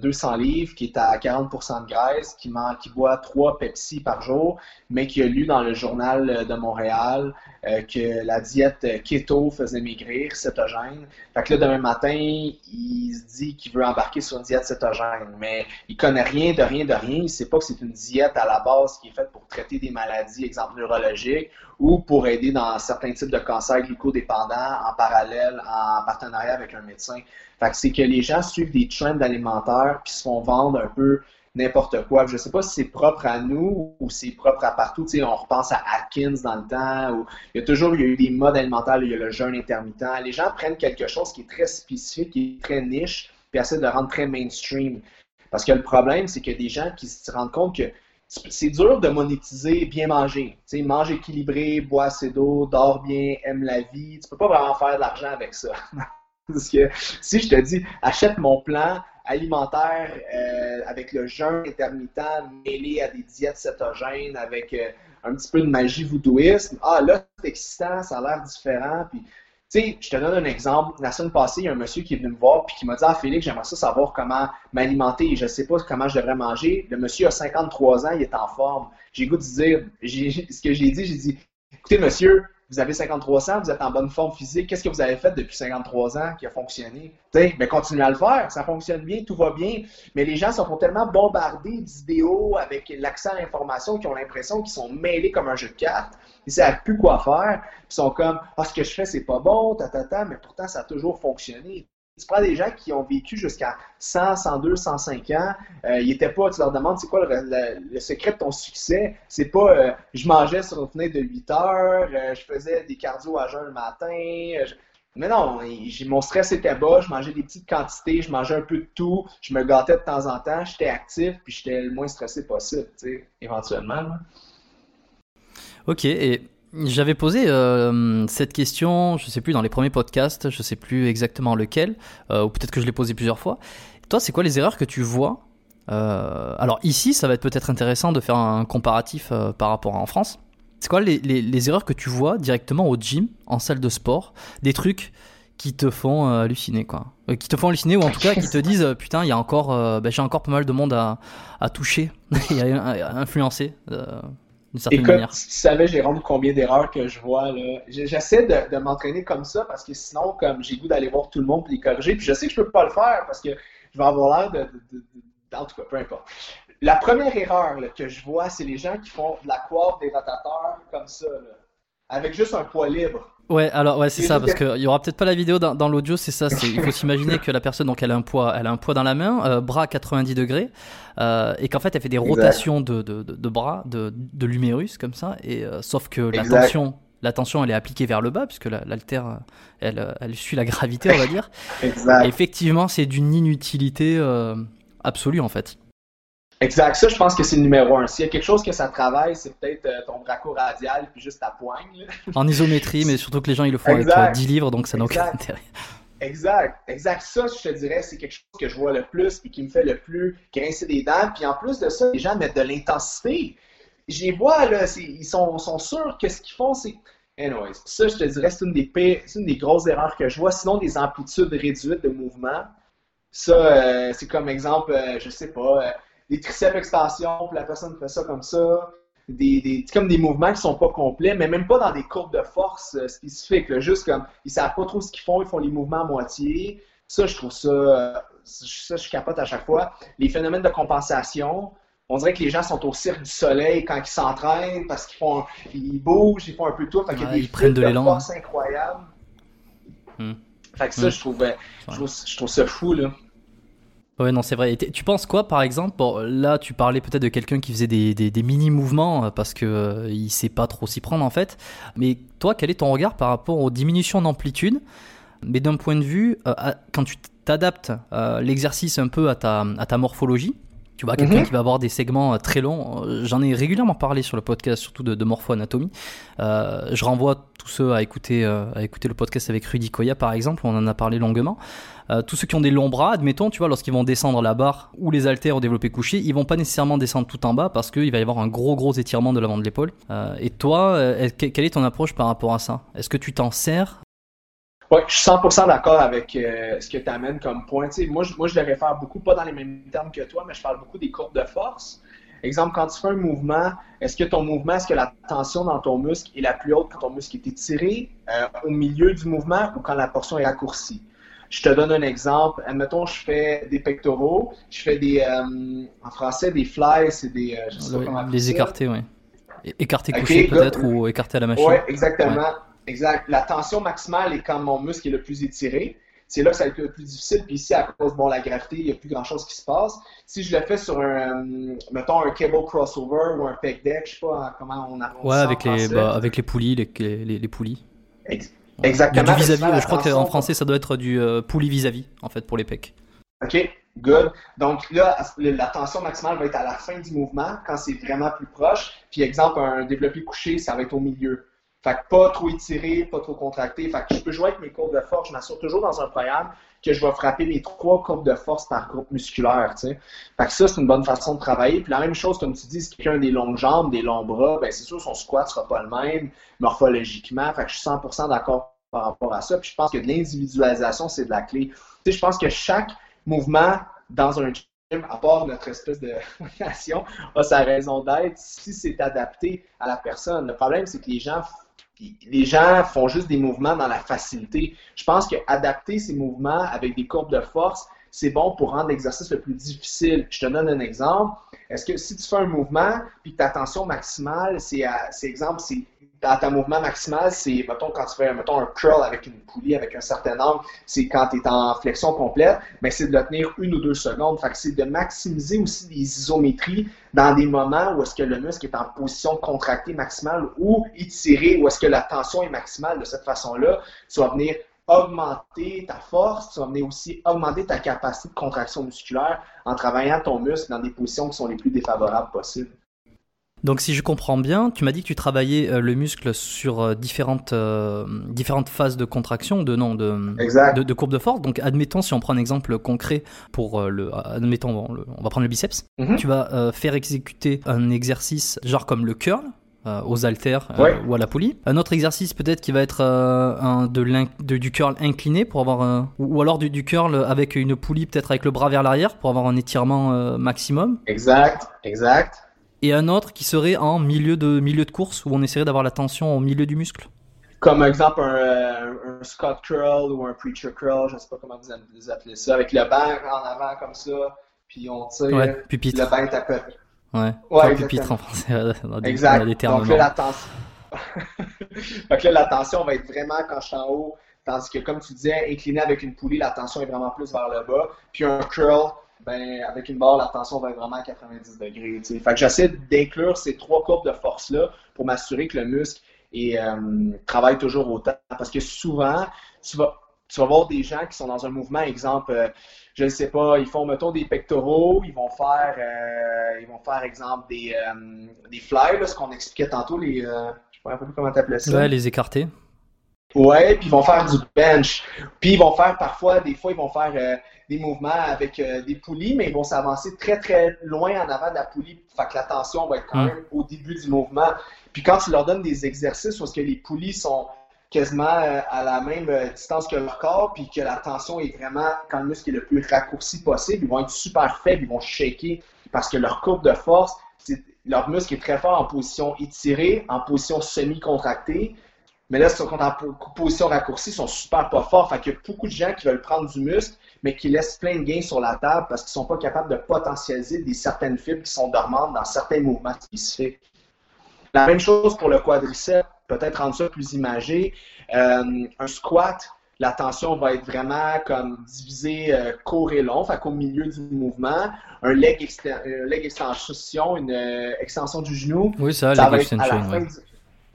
200 euh, livres, qui est à 40% de graisse, qui, qui boit 3 Pepsi par jour, mais qui a lu dans le journal de Montréal euh, que la diète keto faisait maigrir, cétogène. Fait que là, demain matin, il se dit qu'il veut embarquer sur une diète cétogène, mais il connaît rien de rien de rien. Il sait pas que c'est une diète à la base qui est faite pour traiter des maladies, exemple neurologiques, ou pour aider dans certains types de cancers glucodépendants en parallèle, en partenariat avec un médecin. Fait que c'est que les gens suivent des trends alimentaires puis se font vendre un peu n'importe quoi. Je ne sais pas si c'est propre à nous ou c'est propre à partout. On repense à Atkins dans le temps. Où il y a toujours eu des modes alimentaires, il y a le jeûne intermittent. Les gens prennent quelque chose qui est très spécifique, qui est très niche, puis essaient de le rendre très mainstream. Parce que le problème, c'est a des gens qui se rendent compte que c'est dur de monétiser bien manger. Tu mange équilibré, bois assez d'eau, dors bien, aime la vie. Tu peux pas vraiment faire de l'argent avec ça. Parce que si je te dis, achète mon plan alimentaire euh, avec le jeûne intermittent mêlé à des diètes cétogènes, avec euh, un petit peu de magie voodooïsme, ah là, c'est excitant, ça a l'air différent. Puis, tu sais, je te donne un exemple. La semaine passée, il y a un monsieur qui est venu me voir puis qui m'a dit Ah, Félix, j'aimerais ça savoir comment m'alimenter. Je ne sais pas comment je devrais manger. Le monsieur a 53 ans, il est en forme. J'ai goût de dire ce que j'ai dit, j'ai dit Écoutez, monsieur, vous avez 53 ans, vous êtes en bonne forme physique, qu'est-ce que vous avez fait depuis 53 ans qui a fonctionné? mais ben, continuez à le faire, ça fonctionne bien, tout va bien. Mais les gens sont tellement bombardés d'idéaux avec l'accès à l'information qu'ils ont l'impression qu'ils sont mêlés comme un jeu de cartes. Ils ne savent plus quoi faire. Ils sont comme Ah, ce que je fais, c'est pas bon, mais pourtant, ça a toujours fonctionné tu prends des gens qui ont vécu jusqu'à 100, 102, 105 ans, euh, ils étaient pas, tu leur demandes c'est quoi le, secret de ton succès, c'est pas euh, je mangeais sur une fenêtre de 8 heures, euh, je faisais des cardio à jeun le matin, mais non, mon stress était bas, je mangeais des petites quantités, je mangeais un peu de tout, je me gâtais de temps en temps, j'étais actif, puis j'étais le moins stressé possible, tu sais, éventuellement. Ok, et j'avais posé euh, cette question, je sais plus, dans les premiers podcasts, je sais plus exactement lequel, euh, ou peut-être que je l'ai posé plusieurs fois. Toi, c'est quoi les erreurs que tu vois euh, Alors ici, ça va être peut-être intéressant de faire un comparatif par rapport à en France. C'est quoi les, erreurs que tu vois directement au gym, en salle de sport, des trucs qui te font halluciner, quoi? Qui te font halluciner, ou en tout cas qui te disent, putain, il y ben, j'ai encore pas mal de monde à, à toucher et à influencer. Écoute, si tu savais, Jérôme, combien d'erreurs que je vois, là. J'essaie de, m'entraîner comme ça parce que sinon, comme j'ai goût d'aller voir tout le monde et les corriger, puis je sais que je peux pas le faire parce que je vais avoir l'air de, En tout cas, peu importe. La première erreur que je vois, c'est les gens qui font de la coiffe des rotateurs comme ça, avec juste un poids libre. Ouais, alors ouais, c'est ça, parce qu'il y aura peut-être pas la vidéo dans, l'audio, c'est ça. Il faut s'imaginer que la personne, donc, elle a un poids, elle a un poids dans la main, euh, bras à 90 degrés, euh, et qu'en fait, elle fait des rotations de, de, de, bras, de, de l'humérus comme ça, et euh, sauf que la tension, la tension, elle est appliquée vers le bas, puisque l'altère, elle, elle suit la gravité, on va dire. exact. effectivement, c'est d'une inutilité absolue en fait. Exact. Ça, je pense que c'est le numéro un. S'il y a quelque chose que ça travaille, c'est peut-être euh, ton braco radial puis juste ta poigne. En isométrie, mais surtout que les gens ils le font avec 10 livres, donc ça n'a aucun intérêt. Exact. Exact. Ça, je te dirais, c'est quelque chose que je vois le plus et qui me fait le plus grincer des dents. Puis en plus de ça, les gens mettent de l'intensité. Je les vois, là, ils sont, sont sûrs que ce qu'ils font, c'est. Anyways, ça, je te dirais, c'est une des une des grosses erreurs que je vois. Sinon, des amplitudes réduites de mouvement. Ça, euh, c'est comme exemple, euh, je sais pas des triceps extensions, puis la personne fait ça comme ça. Des, des, comme des mouvements qui sont pas complets, mais même pas dans des courbes de force euh, spécifiques. juste comme ils savent pas trop ce qu'ils font, ils font les mouvements à moitié. Ça, je trouve ça, euh, ça, je capote à chaque fois. Les phénomènes de compensation, on dirait que les gens sont au cirque du soleil quand ils s'entraînent parce qu'ils font, ils bougent, ils font un peu tout. Fait des ils prennent de, l'élan. force incroyable. Hmm. Fait que ça, hmm. je, trouve, je, trouve, ça fou, là. Ouais, non, c'est vrai. tu penses quoi, par exemple bon, Là, tu parlais peut-être de quelqu'un qui faisait des, mini-mouvements euh, parce que euh, il sait pas trop s'y prendre, en fait. Mais toi, quel est ton regard par rapport aux diminutions d'amplitude? Mais d'un point de vue, euh, quand tu t'adaptes l'exercice un peu à ta morphologie, tu vois, quelqu'un mhm. qui va avoir des segments euh, très longs. Euh, j'en ai régulièrement parlé sur le podcast, surtout de, de morpho-anatomie. Euh, je renvoie tous ceux à écouter, à écouter le podcast avec Rudy Koya, par exemple. On en a parlé longuement. tous ceux qui ont des longs bras, admettons, tu vois, lorsqu'ils vont descendre la barre ou les haltères au développé couché, ils vont pas nécessairement descendre tout en bas parce qu'il va y avoir un gros, gros étirement de l'avant de l'épaule. et toi, quelle est ton approche par rapport à ça? Est-ce que tu t'en sers oui, je suis 100% d'accord avec euh, ce que tu amènes comme point. moi, je, moi, je le réfère beaucoup, pas dans les mêmes termes que toi, mais je parle beaucoup des courbes de force. Exemple, quand tu fais un mouvement, est-ce que ton mouvement, est-ce que la tension dans ton muscle est la plus haute quand ton muscle est étiré euh, au milieu du mouvement ou quand la portion est raccourcie? Je te donne un exemple. Admettons, je fais des pectoraux, je fais des, euh, en français, des flies, c'est des, je sais pas comment Les écartés, oui. Écartés couchés peut-être ou écartés à la machine. Oui, exactement. Exact. La tension maximale est quand mon muscle est le plus étiré. C'est là que ça va être le plus difficile. Puis ici, à cause de bon, la gravité, il n'y a plus grand-chose qui se passe. Si je le fais sur un, mettons, un cable crossover ou un pec deck, je sais pas comment on appelle ouais, avec les, bah, avec les poulies, les, les, poulies. Exactement. Du vis-à-vis, je crois qu'en français, ça doit être du euh, poulie vis-à-vis, en fait, pour les pecs. OK, good. Donc là, la tension maximale va être à la fin du mouvement, quand c'est vraiment plus proche. Puis exemple, un développé couché, ça va être au milieu. Fait que pas trop étiré, pas trop contracté. Fait que je peux jouer avec mes courbes de force. Je m'assure toujours dans un programme que je vais frapper mes trois courbes de force par groupe musculaire. Fait que ça, c'est une bonne façon de travailler. Puis la même chose, comme tu dis, si quelqu'un a des longues jambes, des longs bras, ben c'est sûr son squat sera pas le même morphologiquement. Fait que je suis 100% d'accord par rapport à ça. Puis je pense que l'individualisation, c'est de la clé. Tu sais, je pense que chaque mouvement dans un gym, à part notre espèce de relation, a sa raison d'être si c'est adapté à la personne. Le problème, c'est que les gens les gens font juste des mouvements dans la facilité. Je pense qu'adapter ces mouvements avec des courbes de force, c'est bon pour rendre l'exercice le plus difficile. Je te donne un exemple. Est-ce que si tu fais un mouvement, puis que ta tension maximale, c'est, exemple, c'est dans ta mouvement maximal, c'est, mettons, quand tu fais, mettons, un curl avec une poulie, avec un certain angle, c'est quand tu es en flexion complète, mais c'est de le tenir une ou deux secondes. Fait que c'est de maximiser aussi les isométries dans des moments où est-ce que le muscle est en position contractée maximale ou étiré, où est-ce que la tension est maximale. De cette façon-là, tu vas venir augmenter ta force, tu vas venir aussi augmenter ta capacité de contraction musculaire en travaillant ton muscle dans des positions qui sont les plus défavorables possibles. Donc si je comprends bien, tu m'as dit que tu travaillais euh, le muscle sur euh, différentes, euh, différentes phases de contraction, de non, de, de, courbe de force. Donc admettons, si on prend un exemple concret pour le, admettons, on va prendre le biceps, mhm. tu vas faire exécuter un exercice genre comme le curl, aux haltères ou à la poulie. Un autre exercice peut-être qui va être un de, du curl incliné pour avoir ou, alors du, du, curl avec une poulie peut-être avec le bras vers l'arrière pour avoir un étirement maximum. Exact, exact et un autre qui serait en milieu de, milieu de course où on essaierait d'avoir la tension au milieu du muscle Comme exemple un, euh, un, Scott curl ou un preacher curl, je ne sais pas comment vous appelez ça, avec le banc en avant comme ça, puis on tire, ouais, pupitre. le banc tapé. Ouais, ouais pupitre en français. Dans des, exact. Des termes Donc là, la tension... Donc là, la tension va être vraiment quand je suis en haut, tandis que comme tu disais, incliné avec une poulie, la tension est vraiment plus vers le bas. Puis un curl, ben, avec une barre, la tension va être vraiment à 90 degrés. Fait que j'essaie d'inclure ces trois courbes de force-là pour m'assurer que le muscle euh, travaille toujours autant. Parce que souvent, tu vas, tu vas voir des gens qui sont dans un mouvement, exemple, euh, je ne sais pas, ils font, mettons, des pectoraux, ils vont faire, euh, ils vont faire exemple, des, des fly, ce qu'on expliquait tantôt, les, je ne sais pas comment tu appelais ça. Ouais, les écartés. Ouais, puis ils vont faire du bench. Puis ils vont faire parfois, des fois, ils vont faire euh, des mouvements avec euh, des poulies, mais ils vont s'avancer très, très loin en avant de la poulie. Fait que la tension va être quand mm. même au début du mouvement. Puis quand tu leur donnes des exercices où que les poulies sont quasiment euh, à la même distance que leur corps, puis que la tension est vraiment, quand le muscle est le plus raccourci possible, ils vont être super faibles, ils vont shaker parce que leur courbe de force, leur muscle est très fort en position étirée, en position semi-contractée, Mais là, sont en position raccourcie, ils sont super pas forts. Fait qu'il y a beaucoup de gens qui veulent prendre du muscle, mais qui laissent plein de gains sur la table parce qu'ils sont pas capables de potentialiser des certaines fibres qui sont dormantes dans certains mouvements spécifiques. La même chose pour le quadriceps, peut-être rendre ça plus imagé. Euh, un squat, la tension va être vraiment comme divisée euh, court et long, fait qu'au milieu du mouvement. Un leg, extension, une euh, extension du genou. Oui, ça, leg extension.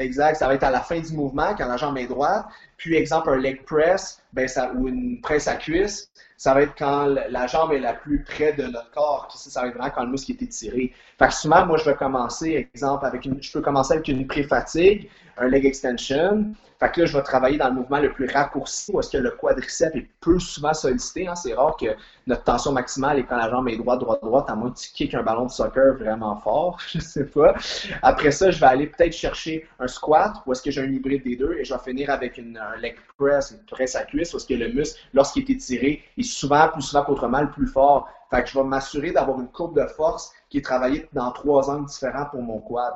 Exact, ça va être à la fin du mouvement quand la jambe est droite. Puis, exemple, un leg press ben, ça, ou une presse à cuisse, ça va être quand la jambe est la plus près de notre corps. Ça, va être vraiment quand le muscle est étiré. Fait que souvent, moi, je vais commencer, exemple, avec une, je peux commencer avec une pré-fatigue, un leg extension. Fait que là, je vais travailler dans le mouvement le plus raccourci, où est-ce que le quadriceps est peu souvent sollicité. Hein. C'est rare que notre tension maximale est quand la jambe est droite, droite, droite, à moins que tu kicks un ballon de soccer vraiment fort, je sais pas. Après ça, je vais aller peut-être chercher un squat, où est-ce que j'ai un hybride des deux, et je vais finir avec une, un leg press, une presse à cuisse, où est-ce que le muscle, lorsqu'il est étiré, est souvent, plus souvent qu'autrement, le plus fort. Fait que je vais m'assurer d'avoir une courbe de force qui est travaillée dans trois angles différents pour mon quad.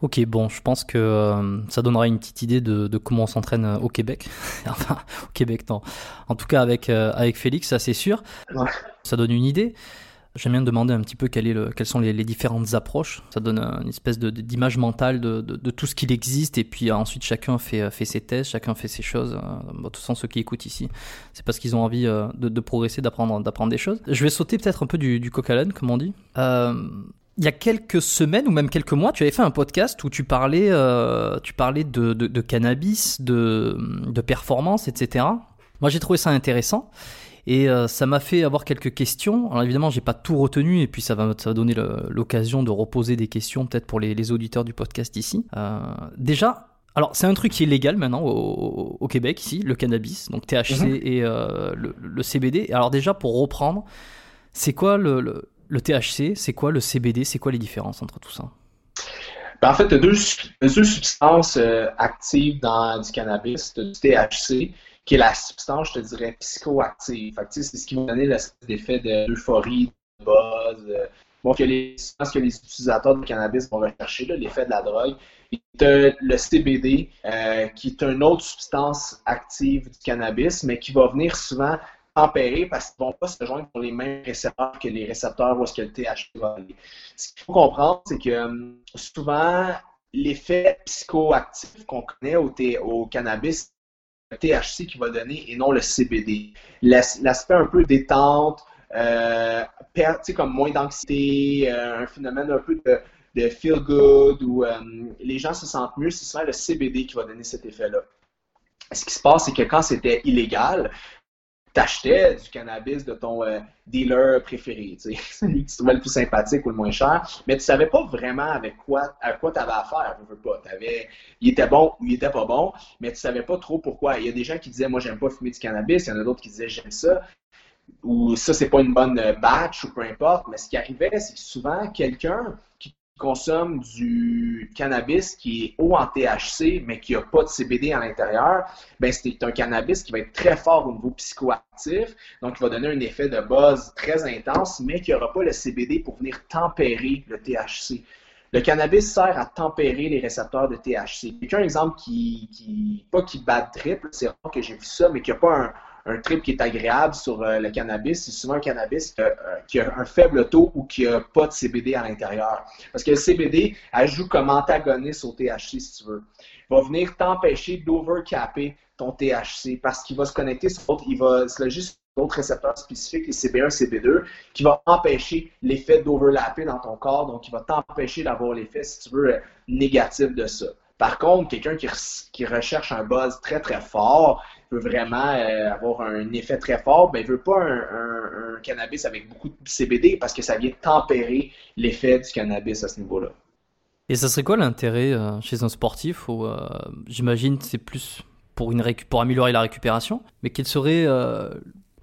Ok, bon, je pense que euh, ça donnera une petite idée de, comment on s'entraîne euh, au Québec. enfin, au Québec, non. En tout cas, avec, euh, avec Félix, ça c'est sûr. Ça donne une idée. J'aime bien demander un petit peu quel est le, quelles sont les, différentes approches. Ça donne une espèce d'image mentale de, de, tout ce qu'il existe. Et puis ensuite, chacun fait, fait ses tests, chacun fait ses choses. de toute façon, ceux qui écoutent ici, c'est parce qu'ils ont envie de, progresser, d'apprendre des choses. Je vais sauter peut-être un peu du, du coq à l'âne, comme on dit il y a quelques semaines ou même quelques mois, tu avais fait un podcast où tu parlais, euh, tu parlais de, de, cannabis, de, de, performance, etc. Moi, j'ai trouvé ça intéressant et euh, ça m'a fait avoir quelques questions. Alors évidemment, j'ai pas tout retenu et puis ça va, ça va donner l'occasion de reposer des questions peut-être pour les, les, auditeurs du podcast ici. Euh, déjà. Alors, c'est un truc qui est légal maintenant au, au, Québec, ici, le cannabis, donc THC mhm. et euh, le, le, CBD. Alors, déjà, pour reprendre, c'est quoi le, le le THC, c'est quoi le CBD C'est quoi les différences entre tout ça? Ben, en fait, tu as deux, substances euh, actives dans du cannabis. Tu as du THC, qui est la substance, je te dirais, psychoactive. c'est ce qui va donner l'effet d'euphorie, de buzz. Euh, bon, que les que les utilisateurs du cannabis vont rechercher, l'effet de la drogue. Et le CBD, euh, qui est une autre substance active du cannabis, mais qui va venir souvent parce qu'ils ne vont pas se joindre pour les mêmes récepteurs que les récepteurs où est-ce que le THC va aller. Ce qu'il faut comprendre, c'est que euh, souvent, l'effet psychoactif qu'on connaît au, au cannabis, le THC qui va donner et non le CBD. L'aspect un peu détente, euh, comme moins d'anxiété, euh, un phénomène un peu de, feel good où euh, les gens se sentent mieux, c'est souvent le CBD qui va donner cet effet-là. Ce qui se passe, c'est que quand c'était illégal, t'achetais du cannabis de ton euh, dealer préféré, celui que tu trouvais le plus sympathique ou le moins cher, mais tu savais pas vraiment avec quoi, à quoi tu avais affaire. Veux pas. Il était bon ou il était pas bon, mais tu savais pas trop pourquoi. Il y a des gens qui disaient, moi, j'aime pas fumer du cannabis, il y en a d'autres qui disaient, j'aime ça, ou ça, c'est pas une bonne euh, batch ou peu importe, mais ce qui arrivait, c'est souvent, quelqu'un qui consomme du cannabis qui est haut en THC, mais qui n'a pas de CBD à l'intérieur, ben c'est un cannabis qui va être très fort au niveau psychoactif, donc il va donner un effet de buzz très intense, mais qui n'aura pas le CBD pour venir tempérer le THC. Le cannabis sert à tempérer les récepteurs de THC. Quelqu'un, exemple, qui, pas qui bat triple, c'est rare que j'ai vu ça, mais qui n'a pas un, un trip qui est agréable sur euh, le cannabis, c'est souvent un cannabis euh, qui a un faible taux ou qui n'a pas de CBD à l'intérieur. Parce que le CBD, elle joue comme antagoniste au THC, si tu veux. Il va venir t'empêcher d'overcapper ton THC parce qu'il va se connecter sur il va se loger sur d'autres récepteurs spécifiques, les CB1, CB2, qui va empêcher l'effet d'overlapper dans ton corps, donc il va t'empêcher d'avoir l'effet, si tu veux, négatif de ça. Par contre, quelqu'un qui, qui, recherche un buzz très très fort, veut vraiment euh, avoir un effet très fort, ben, il veut pas un, cannabis avec beaucoup de CBD parce que ça vient tempérer l'effet du cannabis à ce niveau-là. Et ça serait quoi l'intérêt euh, chez un sportif euh, j'imagine c'est plus pour, pour améliorer la récupération, mais quel serait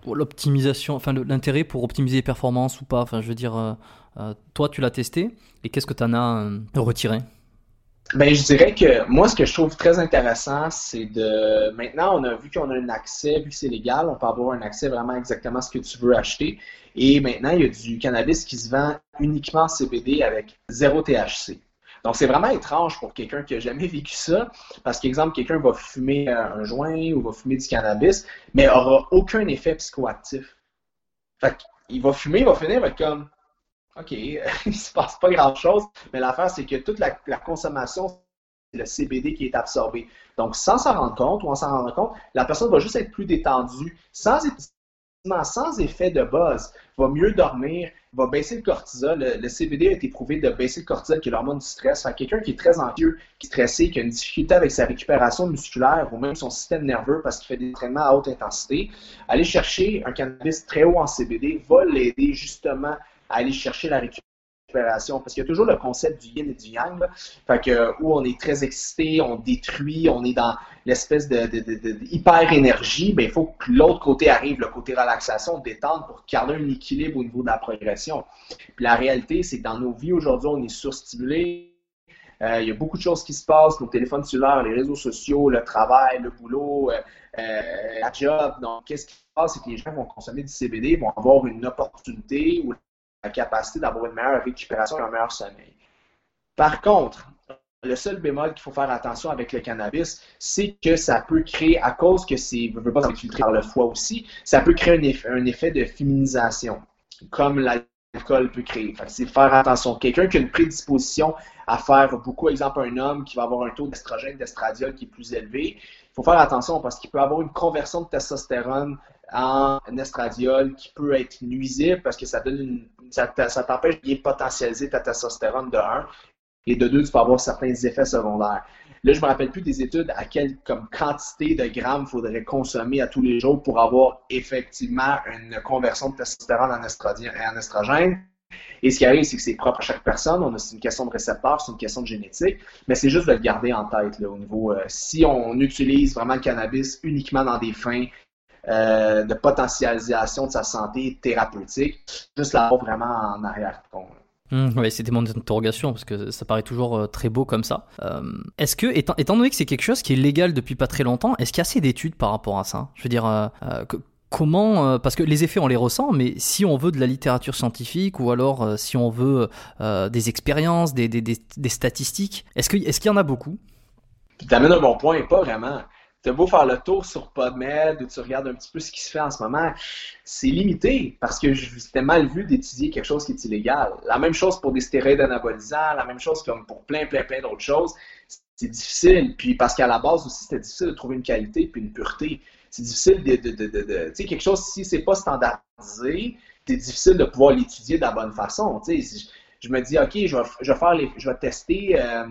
l'optimisation, enfin l'intérêt pour optimiser les performances ou pas? Enfin, je veux dire, toi tu l'as testé et qu'est-ce que tu en as retiré? Ben, je dirais que moi, ce que je trouve très intéressant, c'est de. Maintenant, on a vu qu'on a un accès, vu que c'est légal, on peut avoir un accès vraiment exactement à ce que tu veux acheter. Et maintenant, il y a du cannabis qui se vend uniquement CBD avec zéro THC. Donc, c'est vraiment étrange pour quelqu'un qui n'a jamais vécu ça, parce qu'exemple, quelqu'un va fumer un joint ou va fumer du cannabis, mais n'aura aucun effet psychoactif. Fait qu'il va fumer, il va finir, va comme, OK, il se passe pas grand-chose, mais l'affaire, c'est que toute la, la consommation, c'est le CBD qui est absorbé. Donc, sans s'en rendre compte ou en s'en rendre compte, la personne va juste être plus détendue, sans, sans effet de buzz, va mieux dormir, va baisser le cortisol. Le, CBD a été prouvé de baisser le cortisol, qui est l'hormone du stress. quelqu'un qui est très anxieux, qui est stressé, qui a une difficulté avec sa récupération musculaire ou même son système nerveux parce qu'il fait des entraînements à haute intensité, aller chercher un cannabis très haut en CBD va l'aider justement à aller chercher la récupération parce qu'il y a toujours le concept du yin et du yang, Fait que, où on est très excité, on détruit, on est dans l'espèce de, hyper énergie, ben, il faut que l'autre côté arrive, le côté relaxation, détente, pour garder un équilibre au niveau de la progression. Puis la réalité, c'est que dans nos vies aujourd'hui, on est surstimulé. Euh, il y a beaucoup de choses qui se passent, nos téléphones cellulaires, les réseaux sociaux, le travail, le boulot, euh, euh, la job. Donc, qu'est-ce qui se passe? C'est que les gens vont consommer du CBD, vont avoir une opportunité ou la capacité d'avoir une meilleure récupération et un meilleur sommeil. Par contre, le seul bémol qu'il faut faire attention avec le cannabis, c'est que ça peut créer, à cause que c'est, pas filtré par le foie aussi, ça peut créer un effet, de féminisation, comme l'alcool peut créer. c'est faire attention. Quelqu'un qui a une prédisposition à faire beaucoup, exemple un homme qui va avoir un taux d'estrogène, d'estradiol qui est plus élevé, il faut faire attention parce qu'il peut avoir une conversion de testostérone en estradiol qui peut être nuisible parce que ça donne une, ça, t'empêche de bien potentialiser ta testostérone de 1 et de 2, tu peux avoir certains effets secondaires. Là, je ne me rappelle plus des études à quelle comme quantité de grammes faudrait consommer à tous les jours pour avoir effectivement une conversion de testostérone en, en estrogène. Et ce qui arrive, c'est que c'est propre à chaque personne. C'est une question de récepteur, c'est une question de génétique, mais c'est juste de le garder en tête là, au niveau. Euh, si on utilise vraiment le cannabis uniquement dans des fins euh, de potentialisation de sa santé thérapeutique, juste l'avoir vraiment en arrière Mmh, oui, c'était mon interrogation parce que ça paraît toujours euh, très beau comme ça. Euh, est-ce que, étant, donné que c'est quelque chose qui est légal depuis pas très longtemps, est-ce qu'il y a assez d'études par rapport à ça? Je veux dire, comment Parce que les effets, on les ressent, mais si on veut de la littérature scientifique ou alors si on veut des expériences, des, des, des, statistiques, est-ce qu'il est y en a beaucoup? Tu amènes un bon point, pas vraiment tu beau faire le tour sur PubMed ou tu regardes un petit peu ce qui se fait en ce moment, c'est limité parce que c'était mal vu d'étudier quelque chose qui est illégal. La même chose pour des stéroïdes anabolisants, la même chose comme pour plein, plein, plein d'autres choses. C'est difficile. Puis parce qu'à la base aussi, c'était difficile de trouver une qualité puis une pureté. C'est difficile de. de, de, de, tu sais, quelque chose, si c'est pas standardisé, c'est difficile de pouvoir l'étudier de la bonne façon. Tu sais, je me dis, OK, je vais, je vais faire les, je vais tester. Euh,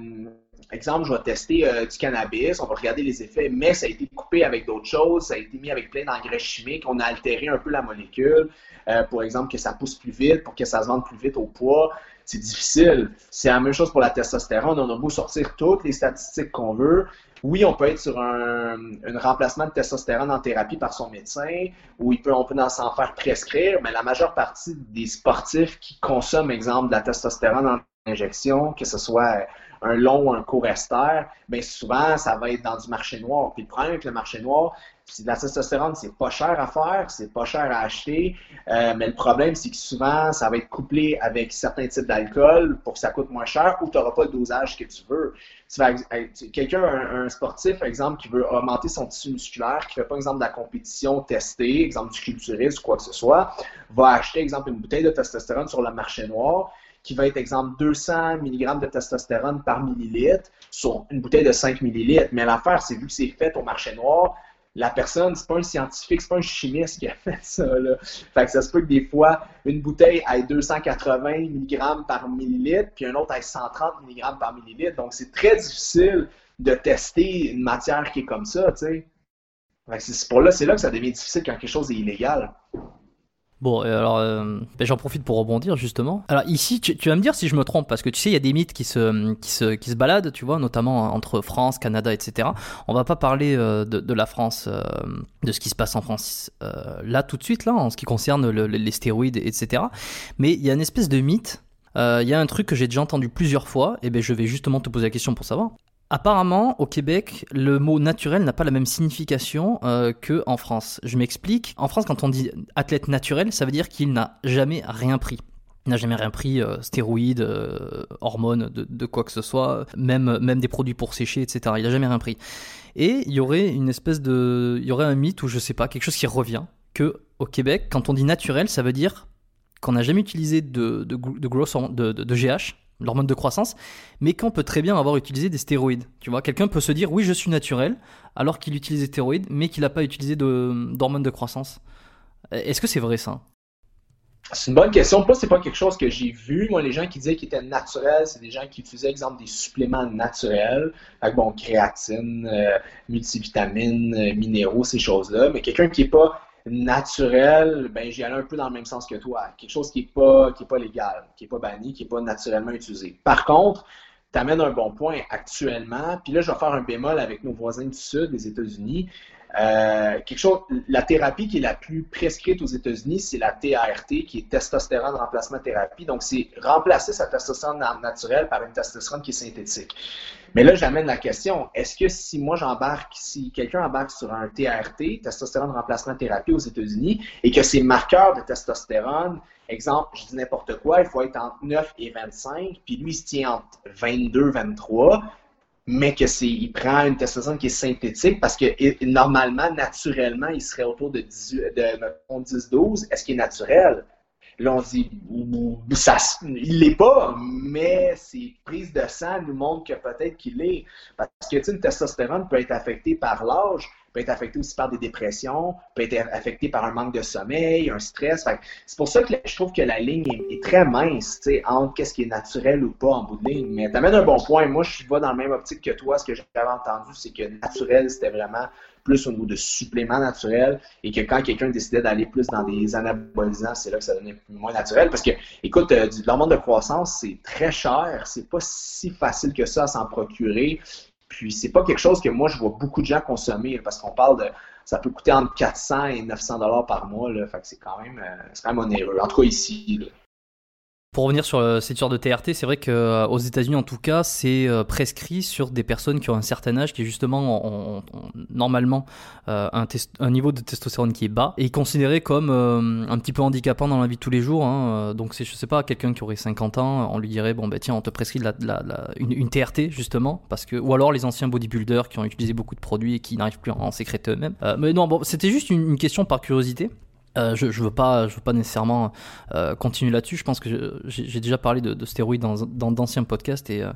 exemple, je vais tester euh, du cannabis, on va regarder les effets, mais ça a été coupé avec d'autres choses, ça a été mis avec plein d'engrais chimiques, on a altéré un peu la molécule, euh, pour exemple, que ça pousse plus vite, pour que ça se vende plus vite au poids. C'est difficile. C'est la même chose pour la testostérone. On a beau sortir toutes les statistiques qu'on veut. Oui, on peut être sur un, remplacement de testostérone en thérapie par son médecin, ou il peut, on peut s'en faire prescrire, mais la majeure partie des sportifs qui consomment, exemple, de la testostérone en injection, que ce soit un long ou un court ester, bien souvent, ça va être dans du marché noir. Puis le problème avec le marché noir, c'est la testostérone, c'est pas cher à faire, c'est pas cher à acheter, euh, mais le problème, c'est que souvent, ça va être couplé avec certains types d'alcool pour que ça coûte moins cher ou tu n'auras pas le dosage que tu veux. Quelqu'un, un, sportif, par exemple, qui veut augmenter son tissu musculaire, qui fait pas, exemple, de la compétition testée, exemple du culturisme ou quoi que ce soit, va acheter, exemple, une bouteille de testostérone sur le marché noir qui va être, exemple, 200 mg de testostérone par millilitre sur une bouteille de 5 ml. Mais l'affaire, c'est vu que c'est fait au marché noir, la personne, c'est pas un scientifique, c'est pas un chimiste qui a fait ça. Là. Fait que ça se peut que des fois, une bouteille ait 280 mg par millilitre, puis un autre ait 130 mg par millilitre. Donc, c'est très difficile de tester une matière qui est comme ça, tu sais. C'est là, c'est là que ça devient difficile quand quelque chose est illégal. Bon, alors euh, ben, j'en profite pour rebondir justement. Alors ici, tu, vas me dire si je me trompe, parce que tu sais, il y a des mythes qui se, qui se, qui se baladent, tu vois, notamment entre France, Canada, etc. On va pas parler euh, de, la France, euh, de ce qui se passe en France là tout de suite, là, en ce qui concerne les stéroïdes, etc. Mais il y a une espèce de mythe. Il y a un truc que j'ai déjà entendu plusieurs fois, et ben je vais justement te poser la question pour savoir. Apparemment, au Québec, le mot naturel n'a pas la même signification euh, qu'en France. Je m'explique. En France, quand on dit athlète naturel, ça veut dire qu'il n'a jamais rien pris. Il n'a jamais rien pris, euh, stéroïdes, euh, hormones, de, quoi que ce soit, même, même des produits pour sécher, etc. Il n'a jamais rien pris. Et il y aurait une espèce de. Il y aurait un mythe ou je sais pas, quelque chose qui revient, que au Québec, quand on dit naturel, ça veut dire qu'on n'a jamais utilisé de, de, de, de GH, l'hormone de croissance, mais qu'on peut très bien avoir utilisé des stéroïdes. Tu vois, quelqu'un peut se dire oui, je suis naturel, alors qu'il utilise des stéroïdes, mais qu'il n'a pas utilisé d'hormones de croissance. Est-ce que c'est vrai ça? C'est une bonne question. Moi, c'est pas quelque chose que j'ai vu. Moi, les gens qui disaient qu'ils étaient naturels, c'est des gens qui utilisaient, exemple, des suppléments naturels, avec bon, créatine, euh, multivitamines, euh, minéraux, ces choses-là. Mais quelqu'un qui est pas naturel, ben j'y allais un peu dans le même sens que toi. Quelque chose qui est pas, qui est pas légal, qui est pas banni, qui est pas naturellement utilisé. Par contre, tu amènes un bon point actuellement. Puis là, je vais faire un bémol avec nos voisins du Sud, les États-Unis. Euh, quelque chose, la thérapie qui est la plus prescrite aux États-Unis, c'est la TART, qui est testostérone remplacement thérapie. Donc, c'est remplacer sa testostérone naturelle par une testostérone qui est synthétique. Mais là, j'amène la question est-ce que si moi j'embarque, si quelqu'un embarque sur un TART, testostérone remplacement thérapie aux États-Unis, et que ses marqueurs de testostérone, exemple, je dis n'importe quoi, il faut être entre 9 et 25, puis lui, il se tient entre 22, 23 mais que c'est, il prend une testostérone qui est synthétique parce que normalement, naturellement, il serait autour de, 10-12. Est-ce qu'il est naturel? Là, on dit, ça, il l'est pas, mais ses prises de sang nous montrent que peut-être qu'il l'est. Parce que, tu sais, une testostérone peut être affectée par l'âge, peut être affecté aussi par des dépressions, peut être affecté par un manque de sommeil, un stress. C'est pour ça que je trouve que la ligne est, très mince entre qu'est-ce qui est naturel ou pas en bout de ligne. Mais tu un bon point. Moi, je pas dans la même optique que toi. Ce que j'avais entendu, c'est que naturel, c'était vraiment plus au niveau de suppléments naturels et que quand quelqu'un décidait d'aller plus dans des anabolisants, c'est là que ça devenait moins naturel. Parce que, écoute, euh, du l'hormone de croissance, c'est très cher, c'est pas si facile que ça à s'en procurer. Puis c'est pas quelque chose que moi je vois beaucoup de gens consommer parce qu'on parle de ça peut coûter entre 400 et 900 dollars par mois là, fait que c'est quand même euh, c'est quand même onéreux. En tout cas ici. Là. Pour revenir sur euh, cette sorte de TRT, c'est vrai qu'aux euh, États-Unis, en tout cas, c'est euh, prescrit sur des personnes qui ont un certain âge, qui justement ont, normalement un, niveau de testostérone qui est bas, et considéré comme un petit peu handicapant dans la vie de tous les jours. Hein. Donc, c'est, je sais pas, quelqu'un qui aurait 50 ans, on lui dirait, bon, ben tiens, on te prescrit une, TRT, justement, parce que, ou alors les anciens bodybuilders qui ont utilisé beaucoup de produits et qui n'arrivent plus à en sécréter eux-mêmes. mais non, c'était juste une question par curiosité. Euh, je, je veux pas, je veux pas nécessairement euh, continuer là-dessus. Je pense que j'ai déjà parlé de, de stéroïdes dans d'anciens podcasts et, euh,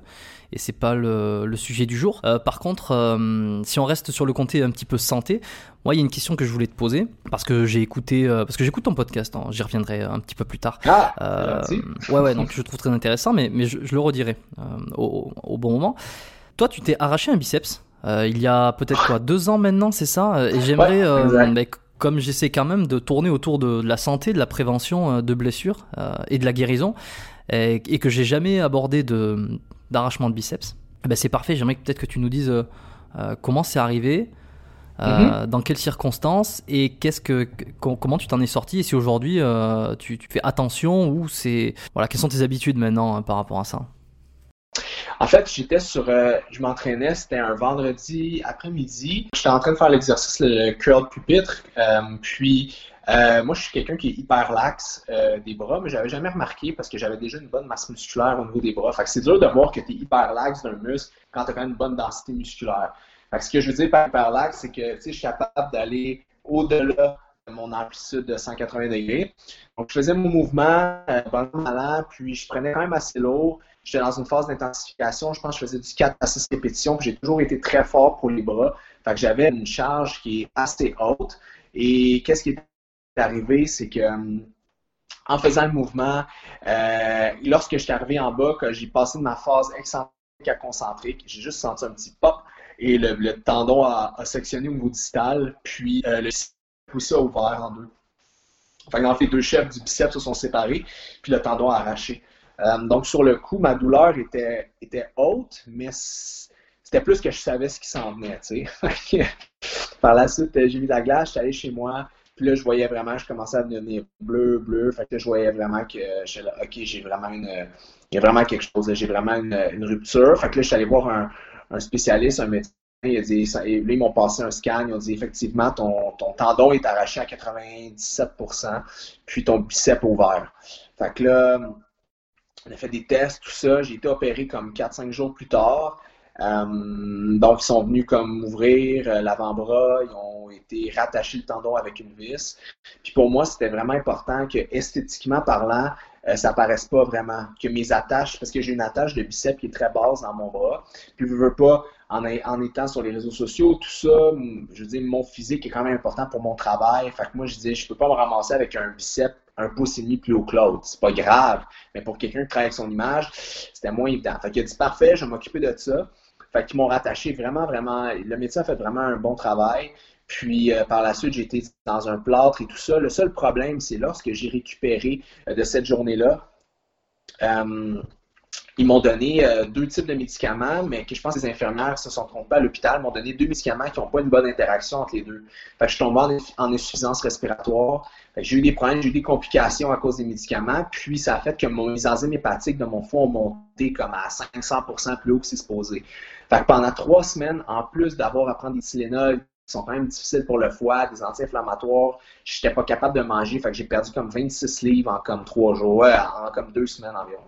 et c'est pas le, le, sujet du jour. Euh, par contre, euh, si on reste sur le côté un petit peu santé, moi il y a une question que je voulais te poser parce que j'ai écouté, parce que j'écoute ton podcast. Hein, J'y reviendrai un petit peu plus tard. Ah, ouais ouais, donc je trouve très intéressant, mais mais je, je le redirai au, au, bon moment. Toi, tu t'es arraché un biceps. il y a peut-être quoi deux ans maintenant, c'est ça? Et j'aimerais ouais, comme j'essaie quand même de tourner autour de la santé, de la prévention euh, de blessures euh, et de la guérison, et, que j'ai jamais abordé de d'arrachement de biceps, eh ben c'est parfait. J'aimerais peut-être que tu nous dises euh, comment c'est arrivé, mm-hmm. dans quelles circonstances et qu'est-ce que comment tu t'en es sorti et si aujourd'hui tu, tu, fais attention ou c'est voilà quelles sont tes habitudes maintenant hein, par rapport à ça? En fait, j'étais sur, euh, je m'entraînais, c'était un vendredi après-midi. J'étais en train de faire l'exercice, le curl pupitre. Euh, puis, euh, moi, je suis quelqu'un qui est hyper lax des bras, mais j'avais jamais remarqué parce que j'avais déjà une bonne masse musculaire au niveau des bras. Fait que c'est dur de voir que tu es hyper lax d'un muscle quand tu as quand même une bonne densité musculaire. Fait que ce que je veux dire par hyper lax, c'est que je suis capable d'aller au-delà de mon amplitude de 180 degrés. Donc, je faisais mon mouvement, bon malin, puis je prenais quand même assez lourd j'étais dans une phase d'intensification. Je pense que je faisais du 4 à 6 répétitions. J'ai toujours été très fort pour les bras. Fait que j'avais une charge qui est assez haute. Et qu'est-ce qui est arrivé, c'est que euh, en faisant le mouvement, euh, lorsque je suis arrivé en bas, j'ai passé de ma phase excentrique à concentrique, j'ai juste senti un petit pop et le, tendon a, sectionné au niveau distal, puis euh, le poussé a ouvert en deux. Fait que, fait, deux chefs du biceps se sont séparés, puis le tendon a arraché. Euh, donc, sur le coup, ma douleur était, était haute, mais c'était plus que je savais ce qui s'en venait, tu sais. Par la suite, j'ai mis la glace, j'étais allé chez moi, puis là, je voyais vraiment, je commençais à devenir bleu, bleu. Fait que je voyais vraiment que, OK, j'ai vraiment une, il y a vraiment quelque chose, j'ai vraiment une, rupture. Fait que là, je suis allé voir un, spécialiste, un médecin Il a dit, là, ils m'ont passé un scan. Ils ont dit effectivement, ton, ton tendon est arraché à 97%, puis ton bicep ouvert. Fait que là, on a fait des tests, tout ça. J'ai été opéré comme 4-5 jours plus tard. Euh, donc, ils sont venus comme ouvrir euh, l'avant-bras, ils ont été rattachés le tendon avec une vis. Puis pour moi, c'était vraiment important que esthétiquement parlant, euh, ça paraisse pas vraiment. Que mes attaches, parce que j'ai une attache de biceps qui est très basse dans mon bras, puis je veux pas, en, étant sur les réseaux sociaux, tout ça, je veux dire, mon physique est quand même important pour mon travail. Fait que moi, je disais, je peux pas me ramasser avec un biceps un pouce et demi plus haut que l'autre. C'est pas grave, mais pour quelqu'un qui travaille avec son image, c'était moins évident. Fait qu'il a dit, parfait, je vais m'occuper de ça. Fait qu'ils m'ont rattaché vraiment, vraiment. Le médecin a fait vraiment un bon travail. Puis euh, par la suite, été dans un plâtre et tout ça. Le seul problème, c'est lorsque j'ai récupéré euh, de cette journée-là, euh, ils m'ont donné deux types de médicaments, mais que je pense que les infirmières se sont trompées à l'hôpital, m'ont donné deux médicaments qui n'ont pas une bonne interaction entre les deux. Fait que je suis tombé en, insuffisance respiratoire. J'ai eu des problèmes, j'ai eu des complications à cause des médicaments, puis ça a fait que mon, les enzymes hépatiques de mon foie ont monté comme à 500% plus haut que c'est supposé. Fait que pendant trois semaines, en plus d'avoir à prendre des Tylenol qui sont quand même difficiles pour le foie, des anti-inflammatoires, j'étais pas capable de manger. Fait que j'ai perdu comme 26 livres en comme trois jours, en comme deux semaines environ.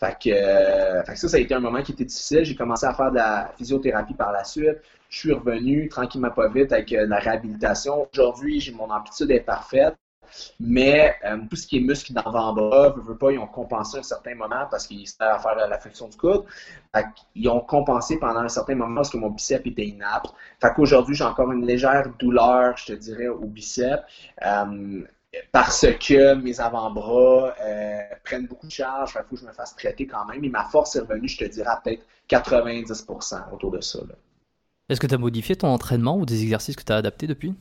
Fait que, euh, fait que, ça, ça a été un moment qui était difficile. J'ai commencé à faire de la physiothérapie par la suite. Je suis revenu tranquillement pas vite avec euh, la réhabilitation. Aujourd'hui, mon amplitude est parfaite. Mais euh, tout ce qui est muscle d'avant-bras, veux, pas, ils ont compensé un certain moment parce qu'ils étaient à faire la flexion du coude. ils ont compensé pendant un certain moment parce que mon bicep était inapte. Fait qu'aujourd'hui, j'ai encore une légère douleur, je te dirais, au bicep. Euh, parce que mes avant-bras euh, prennent beaucoup de charge, il faut que je me fasse traiter quand même. Et ma force est revenue, je te dirais, à peut-être 90% autour de ça. Est-ce que tu as modifié ton entraînement ou des exercices que tu as adaptés depuis?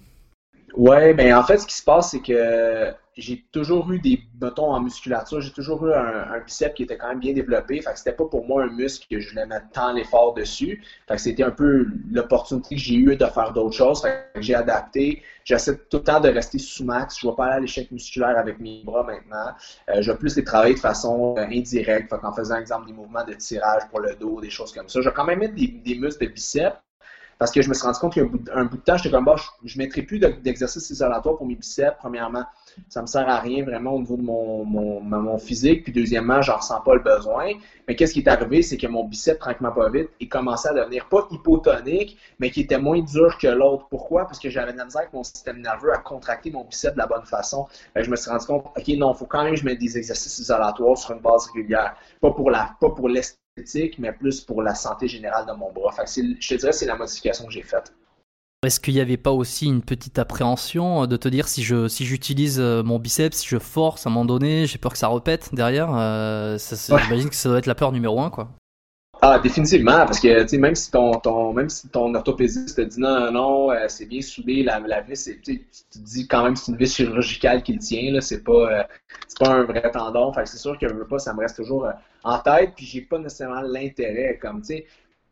Ouais, ben en fait, ce qui se passe, c'est que j'ai toujours eu des bâtons en musculature, j'ai toujours eu un, un, biceps qui était quand même bien développé. Fait que c'était pas pour moi un muscle que je voulais mettre tant l'effort dessus. Fait que c'était un peu l'opportunité que j'ai eue de faire d'autres choses. Fait que j'ai adapté. J'essaie tout le temps de rester sous max. Je vais pas aller à l'échec musculaire avec mes bras maintenant. Euh, je vais plus les travailler de façon euh, indirecte. Fait qu'en faisant exemple des mouvements de tirage pour le dos, des choses comme ça. Je vais quand même mettre des, des muscles de biceps parce que je me suis rendu compte qu'un bout, de temps, j'étais comme, bah, je ne mettrai plus d'exercice isolatoire pour mes biceps, premièrement. Ça me sert à rien vraiment au niveau de mon, physique. Puis deuxièmement, j'en ressens pas le besoin. Mais qu'est-ce qui est arrivé, c'est que mon bicep, tranquillement pas vite, il commençait à devenir pas hypotonique, mais qui était moins dur que l'autre. Pourquoi? Parce que j'avais de la misère avec mon système nerveux à contracter mon bicep de la bonne façon. je me suis rendu compte, OK, non, il faut quand même que je mette des exercices isolatoires sur une base régulière. Pas pour la, pas pour mais plus pour la santé générale de mon bras. je te dirais c'est la modification que j'ai faite. Est-ce qu'il n'y avait pas aussi une petite appréhension de te dire si je si j'utilise euh, mon biceps, si je force à un moment donné, j'ai peur que ça repète derrière euh, J'imagine que ça doit être la peur numéro un, quoi. Ah, définitivement, parce que même si ton, ton même si ton orthopédiste te dit non, non, euh, c'est bien soudé, la, la vis, tu te dis quand même que c'est une vis chirurgicale qui le tient, là, c'est pas, euh, pas un vrai tendon. Fait c'est sûr que veux pas, ça me reste toujours euh, en tête, puis j'ai pas nécessairement l'intérêt, comme tu sais,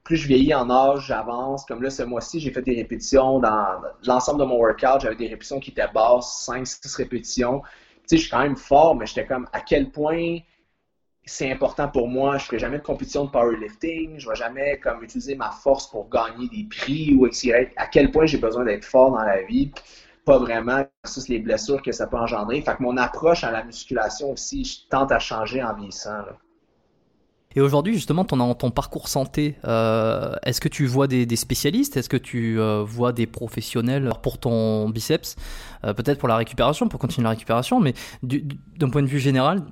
plus je vieillis en âge, j'avance. Comme là, ce mois-ci, j'ai fait des répétitions dans l'ensemble de mon workout, j'avais des répétitions qui étaient basses, 5-6 répétitions. Tu sais, je suis quand même fort, mais j'étais comme à quel point c'est important pour moi. Je ne ferai jamais de compétition de powerlifting. Je ne vais jamais comme utiliser ma force pour gagner des prix ou À quel point j'ai besoin d'être fort dans la vie? Pas vraiment versus les blessures que ça peut engendrer. Fait que mon approche à la musculation aussi, je tente à changer en vieillissant. Et aujourd'hui, justement, ton, ton parcours santé, euh, est-ce que tu vois des, spécialistes? Est-ce que tu euh, vois des professionnels pour ton biceps? Euh, Peut-être pour la récupération, pour continuer la récupération, mais d'un point de vue général,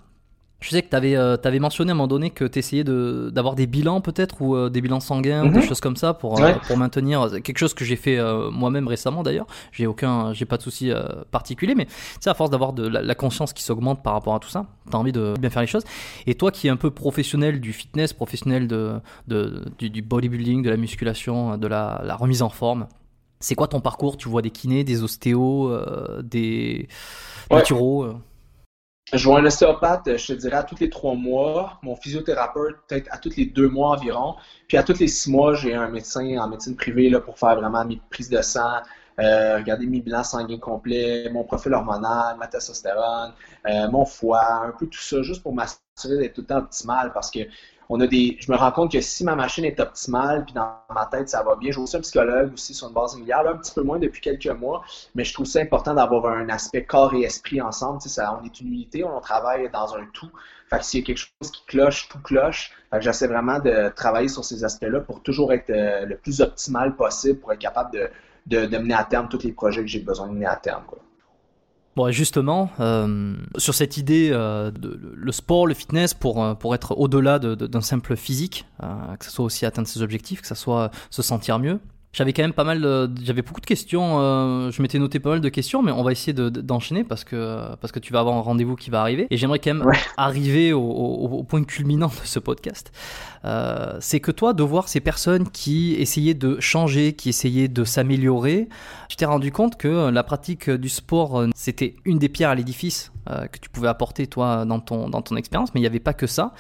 je sais que tu avais, euh, mentionné à un moment donné que tu essayais d'avoir des bilans peut-être ou euh, des bilans sanguins ou des mhm. choses comme ça pour, euh, pour maintenir quelque chose que j'ai fait moi-même récemment d'ailleurs. J'ai aucun, j'ai pas de souci particulier, mais tu à force d'avoir de la, conscience qui s'augmente par rapport à tout ça, tu as envie de bien faire les choses. Et toi qui es un peu professionnel du fitness, professionnel de, de du, bodybuilding, de la musculation, de la, la remise en forme, c'est quoi ton parcours? Tu vois des kinés, des ostéos, des, ouais. Je vois un ostéopathe, je te dirais, à tous les trois mois. Mon physiothérapeute, peut-être à tous les deux mois environ. Puis à tous les six mois, j'ai un médecin en médecine privée là, pour faire vraiment mes prises de sang, euh, regarder mes bilans sanguins complets, mon profil hormonal, ma testostérone, euh, mon foie, un peu tout ça, juste pour m'assurer d'être tout le temps optimal parce que on a des, je me rends compte que si ma machine est optimale, puis dans ma tête ça va bien, j'ai aussi un psychologue aussi sur une base régulière, un petit peu moins depuis quelques mois, mais je trouve ça important d'avoir un aspect corps et esprit ensemble. Tu sais, ça, on est une unité, on travaille dans un tout. Fait que s'il y a quelque chose qui cloche, tout cloche. Fait que j'essaie vraiment de travailler sur ces aspects-là pour toujours être euh, le plus optimal possible pour être capable de, de, de mener à terme tous les projets que j'ai besoin de mener à terme. Quoi. Justement, euh, sur cette idée euh, de le sport, le fitness, pour, euh, pour être au-delà d'un simple physique, que ce soit aussi atteindre ses objectifs, que ce soit se sentir mieux, j'avais quand même pas mal, j'avais beaucoup de questions. Euh, je m'étais noté pas mal de questions, mais on va essayer d'enchaîner parce que parce que tu vas avoir un rendez-vous qui va arriver. Et j'aimerais quand même arriver au, au, point culminant de ce podcast. Euh, c'est que toi, de voir ces personnes qui essayaient de changer, qui essayaient de s'améliorer, tu t'es rendu compte que la pratique du sport, c'était une des pierres à l'édifice euh, que tu pouvais apporter toi dans ton, dans ton expérience, mais il n'y avait pas que ça.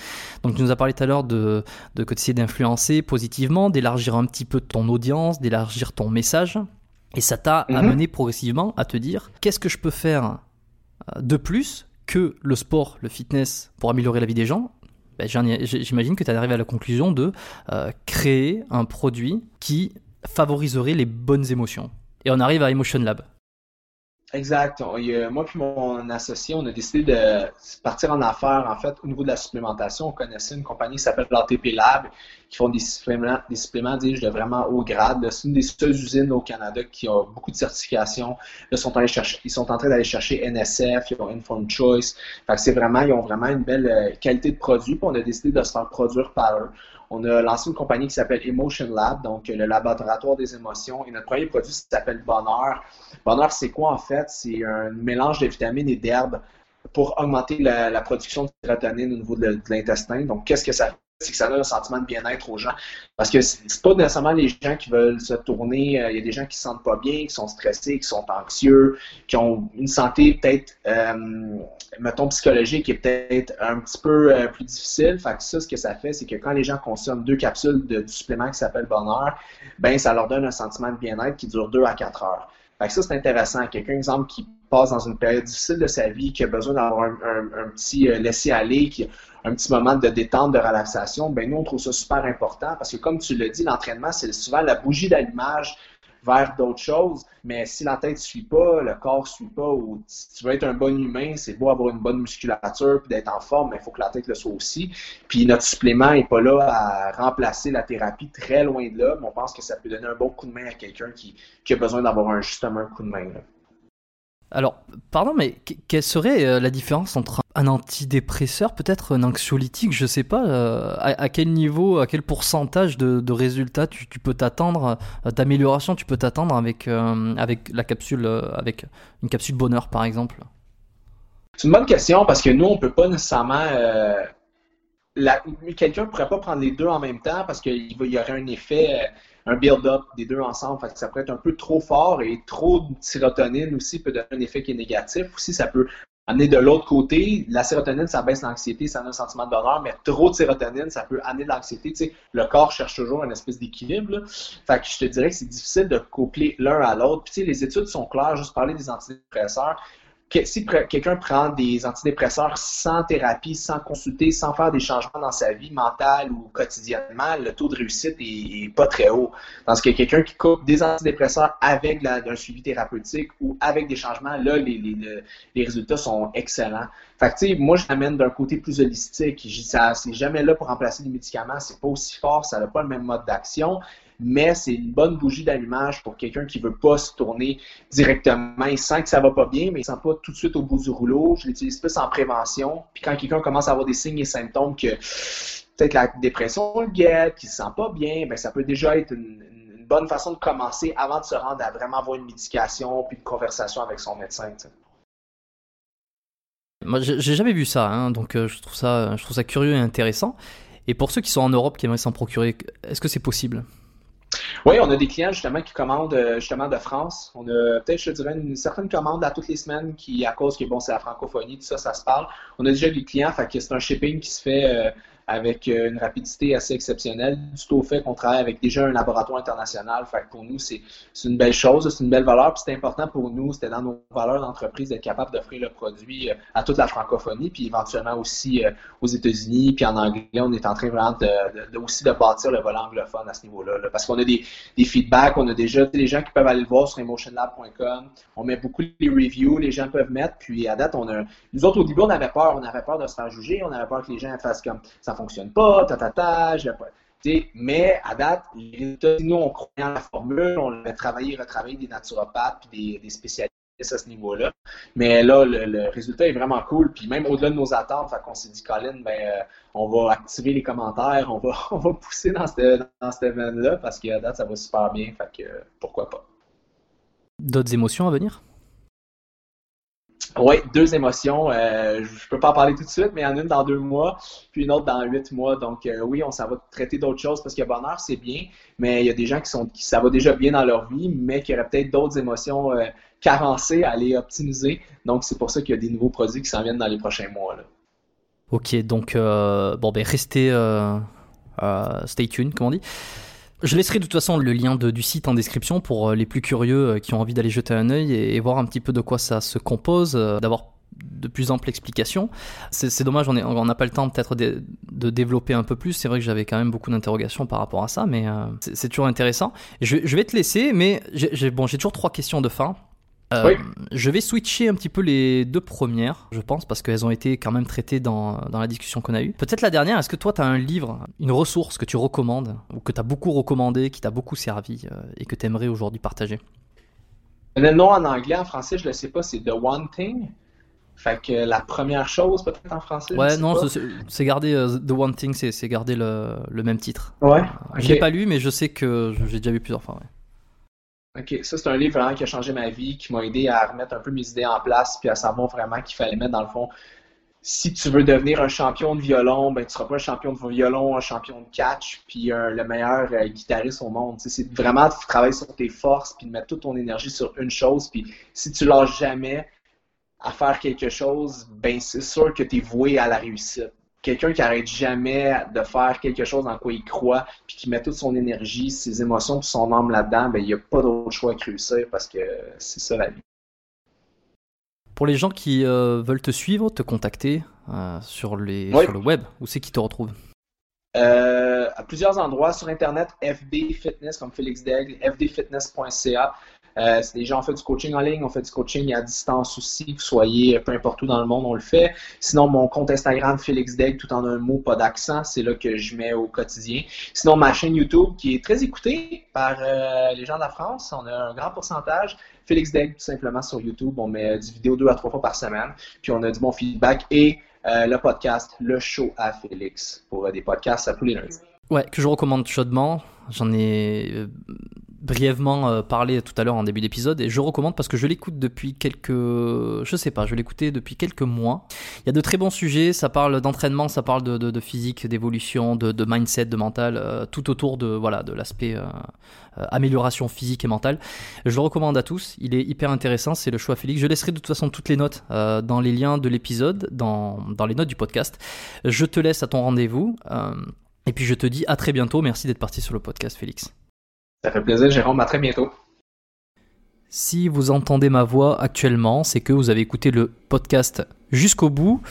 Donc tu nous as parlé tout à l'heure de, de que tu essayais d'influencer positivement, d'élargir un petit peu ton audience, d'élargir ton message. Et ça t'a mhm. amené progressivement à te dire qu'est-ce que je peux faire euh, de plus que le sport, le fitness pour améliorer la vie des gens? Ben, J'imagine que tu es arrivé à la conclusion de euh, créer un produit qui favoriserait les bonnes émotions. Et on arrive à Emotion Lab. Exact. moi puis mon associé, on a décidé de partir en affaires. En fait, au niveau de la supplémentation, on connaissait une compagnie qui s'appelle l'ATP Lab, qui font des suppléments, des suppléments, dis-je, de vraiment haut grade. C'est une des seules usines au Canada qui a beaucoup de certifications. Ils sont en train d'aller chercher NSF, ils ont Informed Choice. Fait c'est vraiment, ils ont vraiment une belle euh, qualité de produit. Puis on a décidé de se faire produire par eux. On a lancé une compagnie qui s'appelle Emotion Lab, donc le laboratoire des émotions. Et notre premier produit s'appelle Bonheur. Bonheur, c'est quoi en fait? C'est un mélange de vitamines et d'herbes pour augmenter la, production de sérotonine au niveau de l'intestin. Donc, qu'est-ce que ça? C'est que ça donne un sentiment de bien-être aux gens. Parce que c'est pas nécessairement les gens qui veulent se tourner. Euh, il y a des gens qui se sentent pas bien, qui sont stressés, qui sont anxieux, qui ont une santé peut-être, euh, mettons, psychologique qui est peut-être un petit peu euh, plus difficile. Fait que ça, ce que ça fait, c'est que quand les gens consomment deux capsules de, supplément qui s'appelle Bonheur, ben ça leur donne un sentiment de bien-être qui dure deux à quatre heures. Fait que ça, c'est intéressant. Quelqu'un, exemple, qui passe dans une période difficile de sa vie, qui a besoin d'avoir un, petit laisser-aller, qui un petit moment de détente, de relaxation, ben nous, on trouve ça super important parce que, comme tu l'as dit, l'entraînement, c'est souvent la bougie d'allumage vers d'autres choses, mais si la tête ne suit pas, le corps ne suit pas, ou si tu veux être un bon humain, c'est beau avoir une bonne musculature puis d'être en forme, mais il faut que la tête le soit aussi. Puis notre supplément n'est pas là à remplacer la thérapie, très loin de là, mais on pense que ça peut donner un bon coup de main à quelqu'un qui, a besoin d'avoir un, justement un coup de main. Alors, pardon, mais quelle serait euh, la différence entre un antidépresseur, peut-être un anxiolytique, je sais pas, euh, à, quel niveau, à quel pourcentage de, résultats tu, peux t'attendre, euh, d'amélioration tu peux t'attendre avec, avec la capsule, avec une capsule bonheur par exemple? C'est une bonne question parce que nous, on peut pas nécessairement. Quelqu'un ne pourrait pas prendre les deux en même temps parce qu'il y aurait un effet un build-up des deux ensemble. Fait que ça pourrait être un peu trop fort et trop de sérotonine aussi peut donner un effet qui est négatif. Aussi, ça peut amener de l'autre côté. La sérotonine, ça baisse l'anxiété, ça donne un sentiment de bonheur, mais trop de sérotonine, ça peut amener de l'anxiété. Tu sais, le corps cherche toujours une espèce d'équilibre. Fait que je te dirais que c'est difficile de coupler l'un à l'autre. Puis les études sont claires, juste parler des antidépresseurs si quelqu'un prend des antidépresseurs sans thérapie, sans consulter, sans faire des changements dans sa vie mentale ou quotidiennement, le taux de réussite est, pas très haut. Tandis que quelqu'un qui coupe des antidépresseurs avec un suivi thérapeutique ou avec des changements, là, les, les, les résultats sont excellents. Fait que, moi, je l'amène d'un côté plus holistique. C'est jamais là pour remplacer les médicaments. C'est pas aussi fort, ça n'a pas le même mode d'action mais c'est une bonne bougie d'allumage pour quelqu'un qui veut pas se tourner directement. Il sent que ça va pas bien, mais il sent pas tout de suite au bout du rouleau. Je l'utilise plus en prévention. Puis quand quelqu'un commence à avoir des signes et symptômes que peut-être la dépression le guette, qu'il se sent pas bien, ben ça peut déjà être une, bonne façon de commencer avant de se rendre à vraiment avoir une médication puis une conversation avec son médecin. Moi, j'ai jamais vu ça, hein, donc euh, je trouve ça, je trouve ça curieux et intéressant. Et pour ceux qui sont en Europe qui aimeraient s'en procurer, est-ce que c'est possible? Oui, on a des clients justement qui commandent euh, justement de France. On a peut-être, je dirais, une certaine commande à toutes les semaines qui, à cause que bon, c'est la francophonie, tout ça, ça se parle. On a déjà des clients, fait que c'est un shipping qui se fait euh, avec euh, une rapidité assez exceptionnelle, tout au fait qu'on travaille avec déjà un laboratoire international. Fait que pour nous, c'est une belle chose, c'est une belle valeur. Puis c'est important pour nous, c'était dans nos valeurs d'entreprise d'être capable d'offrir le produit euh, à toute la francophonie, puis éventuellement aussi aux États-Unis, puis en anglais, on est en train vraiment de, aussi de bâtir le volet anglophone à ce niveau-là. parce qu'on a des, des, feedbacks, on a déjà des gens qui peuvent aller le voir sur emotionlab.com. On met beaucoup les reviews, les gens peuvent mettre. Puis à date, on a. Nous autres, au début, on avait peur. On avait peur de se faire juger. On avait peur que les gens fassent comme ça fonctionne pas, ta ta ta, mais à date, nous, on croyait en la formule, on a travaillé, retravaillé des naturopathes puis des, spécialistes à ce niveau-là. Mais là, le, résultat est vraiment cool. Puis même au-delà de nos attentes, qu'on s'est dit, Colin, ben, euh, on va activer les commentaires, on va, on va pousser dans ce dans événement-là parce qu'à date, ça va super bien. Fait que pourquoi pas. D'autres émotions à venir? Oui, deux émotions. Euh, je ne peux pas en parler tout de suite, mais il y en a une dans deux mois, puis une autre dans huit mois. Donc euh, oui, on s'en va traiter d'autres choses parce que bonheur, c'est bien, mais il y a des gens qui sont qui ça va déjà bien dans leur vie, mais qui auraient peut-être d'autres émotions euh, carencées à aller optimiser. Donc c'est pour ça qu'il y a des nouveaux produits qui s'en viennent dans les prochains mois. Ok, donc bon ben restez stay tuned, comme on dit. Je laisserai de toute façon le lien du site en description pour euh, les plus curieux euh, qui ont envie d'aller jeter un œil et, voir un petit peu de quoi ça se compose, euh, d'avoir de plus amples explications. C'est dommage, on n'a pas le temps peut-être de, développer un peu plus. C'est vrai que j'avais quand même beaucoup d'interrogations par rapport à ça, mais c'est toujours intéressant. Je, vais te laisser, mais j'ai toujours trois questions de fin. Euh, je vais switcher un petit peu les deux premières, je pense, parce qu'elles ont été quand même traitées dans, dans la discussion qu'on a eue. Peut-être la dernière, est-ce que toi, tu as un livre, une ressource que tu recommandes, ou que tu as beaucoup recommandé, qui t'a beaucoup servi, euh, et que tu aimerais aujourd'hui partager? Le nom en anglais, en français, je ne le sais pas, c'est The One Thing. Fait que la première chose, peut-être en français. Ouais, non, c'est garder euh, The One Thing, c'est garder le, le, même titre. Ouais. Je l'ai pas lu, mais je sais que j'ai déjà vu plusieurs fois. Ouais. OK, ça c'est un livre vraiment qui a changé ma vie, qui m'a aidé à remettre un peu mes idées en place, puis à savoir vraiment qu'il fallait mettre dans le fond. Si tu veux devenir un champion de violon, ben tu seras pas un champion de violon, un champion de catch, puis le meilleur euh, guitariste au monde. C'est vraiment de travailler sur tes forces, puis de mettre toute ton énergie sur une chose, puis si tu lâches jamais à faire quelque chose, ben c'est sûr que tu es voué à la réussite quelqu'un qui arrête jamais de faire quelque chose en quoi il croit, puis qui met toute son énergie, ses émotions, son âme là-dedans, ben, il n'y a pas d'autre choix que réussir parce que c'est ça la vie. Pour les gens qui euh, veulent te suivre, te contacter euh, sur, les, sur le web, où c'est qu'ils te retrouvent? Euh, À plusieurs endroits sur Internet, FD Fitness, comme Félix Daigle, fdfitness.ca. Euh, c'est des gens, on fait du coaching en ligne, on fait du coaching à distance aussi, que vous soyez peu importe où dans le monde, on le fait. Sinon, mon compte Instagram, Félix Deg, tout en un mot, pas d'accent, c'est là que je mets au quotidien. Sinon, ma chaîne YouTube, qui est très écoutée par euh, les gens de la France, on a un grand pourcentage. Félix Deg, tout simplement sur YouTube, on met du vidéo deux à trois fois par semaine, puis on a du bon feedback et euh, le podcast, le show à Félix, pour des podcasts à tous les lundis. Ouais, que je recommande chaudement. J'en ai brièvement euh, parlé tout à l'heure en début d'épisode et je recommande parce que je l'écoute depuis quelques je sais pas je l'écoutais depuis quelques mois. Il y a de très bons sujets ça parle d'entraînement ça parle de, de, physique d'évolution de, de, mindset de mental euh, tout autour de voilà de l'aspect euh, amélioration physique et mentale. Je le recommande à tous il est hyper intéressant c'est le choix Félix. Je laisserai de toute façon toutes les notes dans les liens de l'épisode dans, dans les notes du podcast. Je te laisse à ton rendez-vous et puis je te dis à très bientôt. Merci d'être parti sur le podcast Félix ça fait plaisir, Jérôme. À très bientôt. Si vous entendez ma voix actuellement, c'est que vous avez écouté le podcast jusqu'au bout.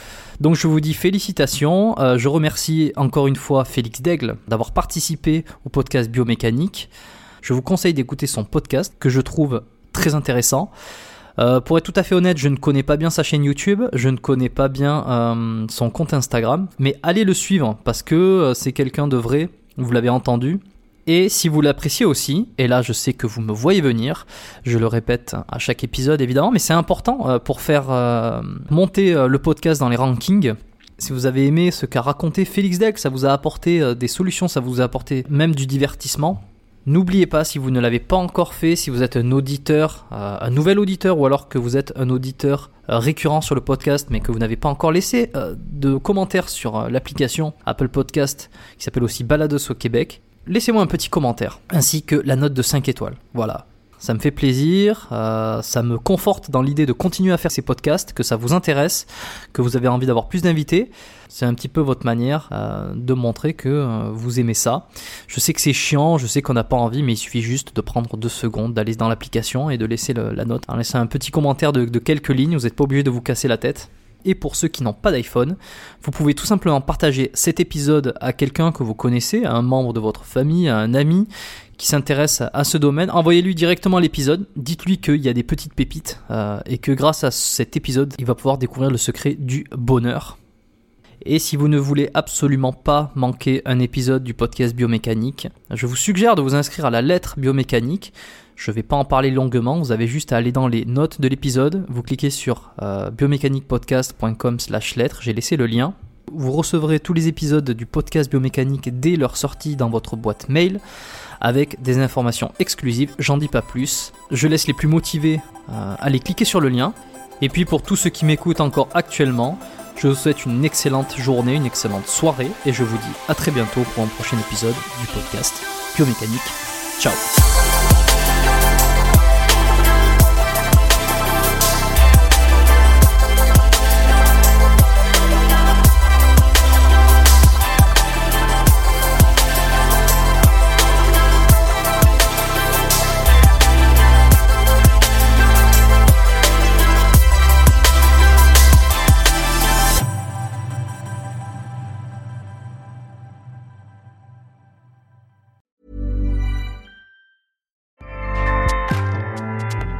Donc je vous dis félicitations. Euh, je remercie encore une fois Félix Daigle d'avoir participé au podcast biomécanique. Je vous conseille d'écouter son podcast que je trouve très intéressant. Euh, pour être tout à fait honnête, je ne connais pas bien sa chaîne YouTube, je ne connais pas bien euh, son compte Instagram, mais allez le suivre parce que c'est quelqu'un de vrai, vous l'avez entendu, et si vous l'appréciez aussi, et là je sais que vous me voyez venir, je le répète à chaque épisode évidemment, mais c'est important euh, pour faire euh, monter euh, le podcast dans les rankings. Si vous avez aimé ce qu'a raconté Félix Deck, ça vous a apporté des solutions, ça vous a apporté même du divertissement. N'oubliez pas, si vous ne l'avez pas encore fait, si vous êtes un auditeur, un nouvel auditeur, ou alors que vous êtes un auditeur récurrent sur le podcast, mais que vous n'avez pas encore laissé de commentaires sur l'application Apple Podcast, qui s'appelle aussi Balados au Québec, laissez-moi un petit commentaire, ainsi que la note de 5 étoiles. Voilà. ça me fait plaisir, euh, ça me conforte dans l'idée de continuer à faire ces podcasts, que ça vous intéresse, que vous avez envie d'avoir plus d'invités. C'est un petit peu votre manière euh, de montrer que euh, vous aimez ça. Je sais que c'est chiant, je sais qu'on n'a pas envie, mais il suffit juste de prendre deux secondes, d'aller dans l'application et de laisser la note. En laissant un petit commentaire de, de quelques lignes, vous n'êtes pas obligé de vous casser la tête. Et pour ceux qui n'ont pas d'iPhone, vous pouvez tout simplement partager cet épisode à quelqu'un que vous connaissez, à un membre de votre famille, à un ami qui s'intéresse à ce domaine. Envoyez-lui directement l'épisode, dites-lui qu'il y a des petites pépites euh, et que grâce à cet épisode, il va pouvoir découvrir le secret du bonheur. Et si vous ne voulez absolument pas manquer un épisode du podcast biomécanique, je vous suggère de vous inscrire à la lettre biomécanique. Je ne vais pas en parler longuement, vous avez juste à aller dans les notes de l'épisode, vous cliquez sur euh, biomécaniquepodcast.com slash lettre, j'ai laissé le lien. Vous recevrez tous les épisodes du podcast biomécanique dès leur sortie dans votre boîte mail avec des informations exclusives, j'en dis pas plus. Je laisse les plus motivés euh, aller cliquer sur le lien. Et puis pour tous ceux qui m'écoutent encore actuellement, je vous souhaite une excellente journée, une excellente soirée et je vous dis à très bientôt pour un prochain épisode du podcast Biomécanique. Ciao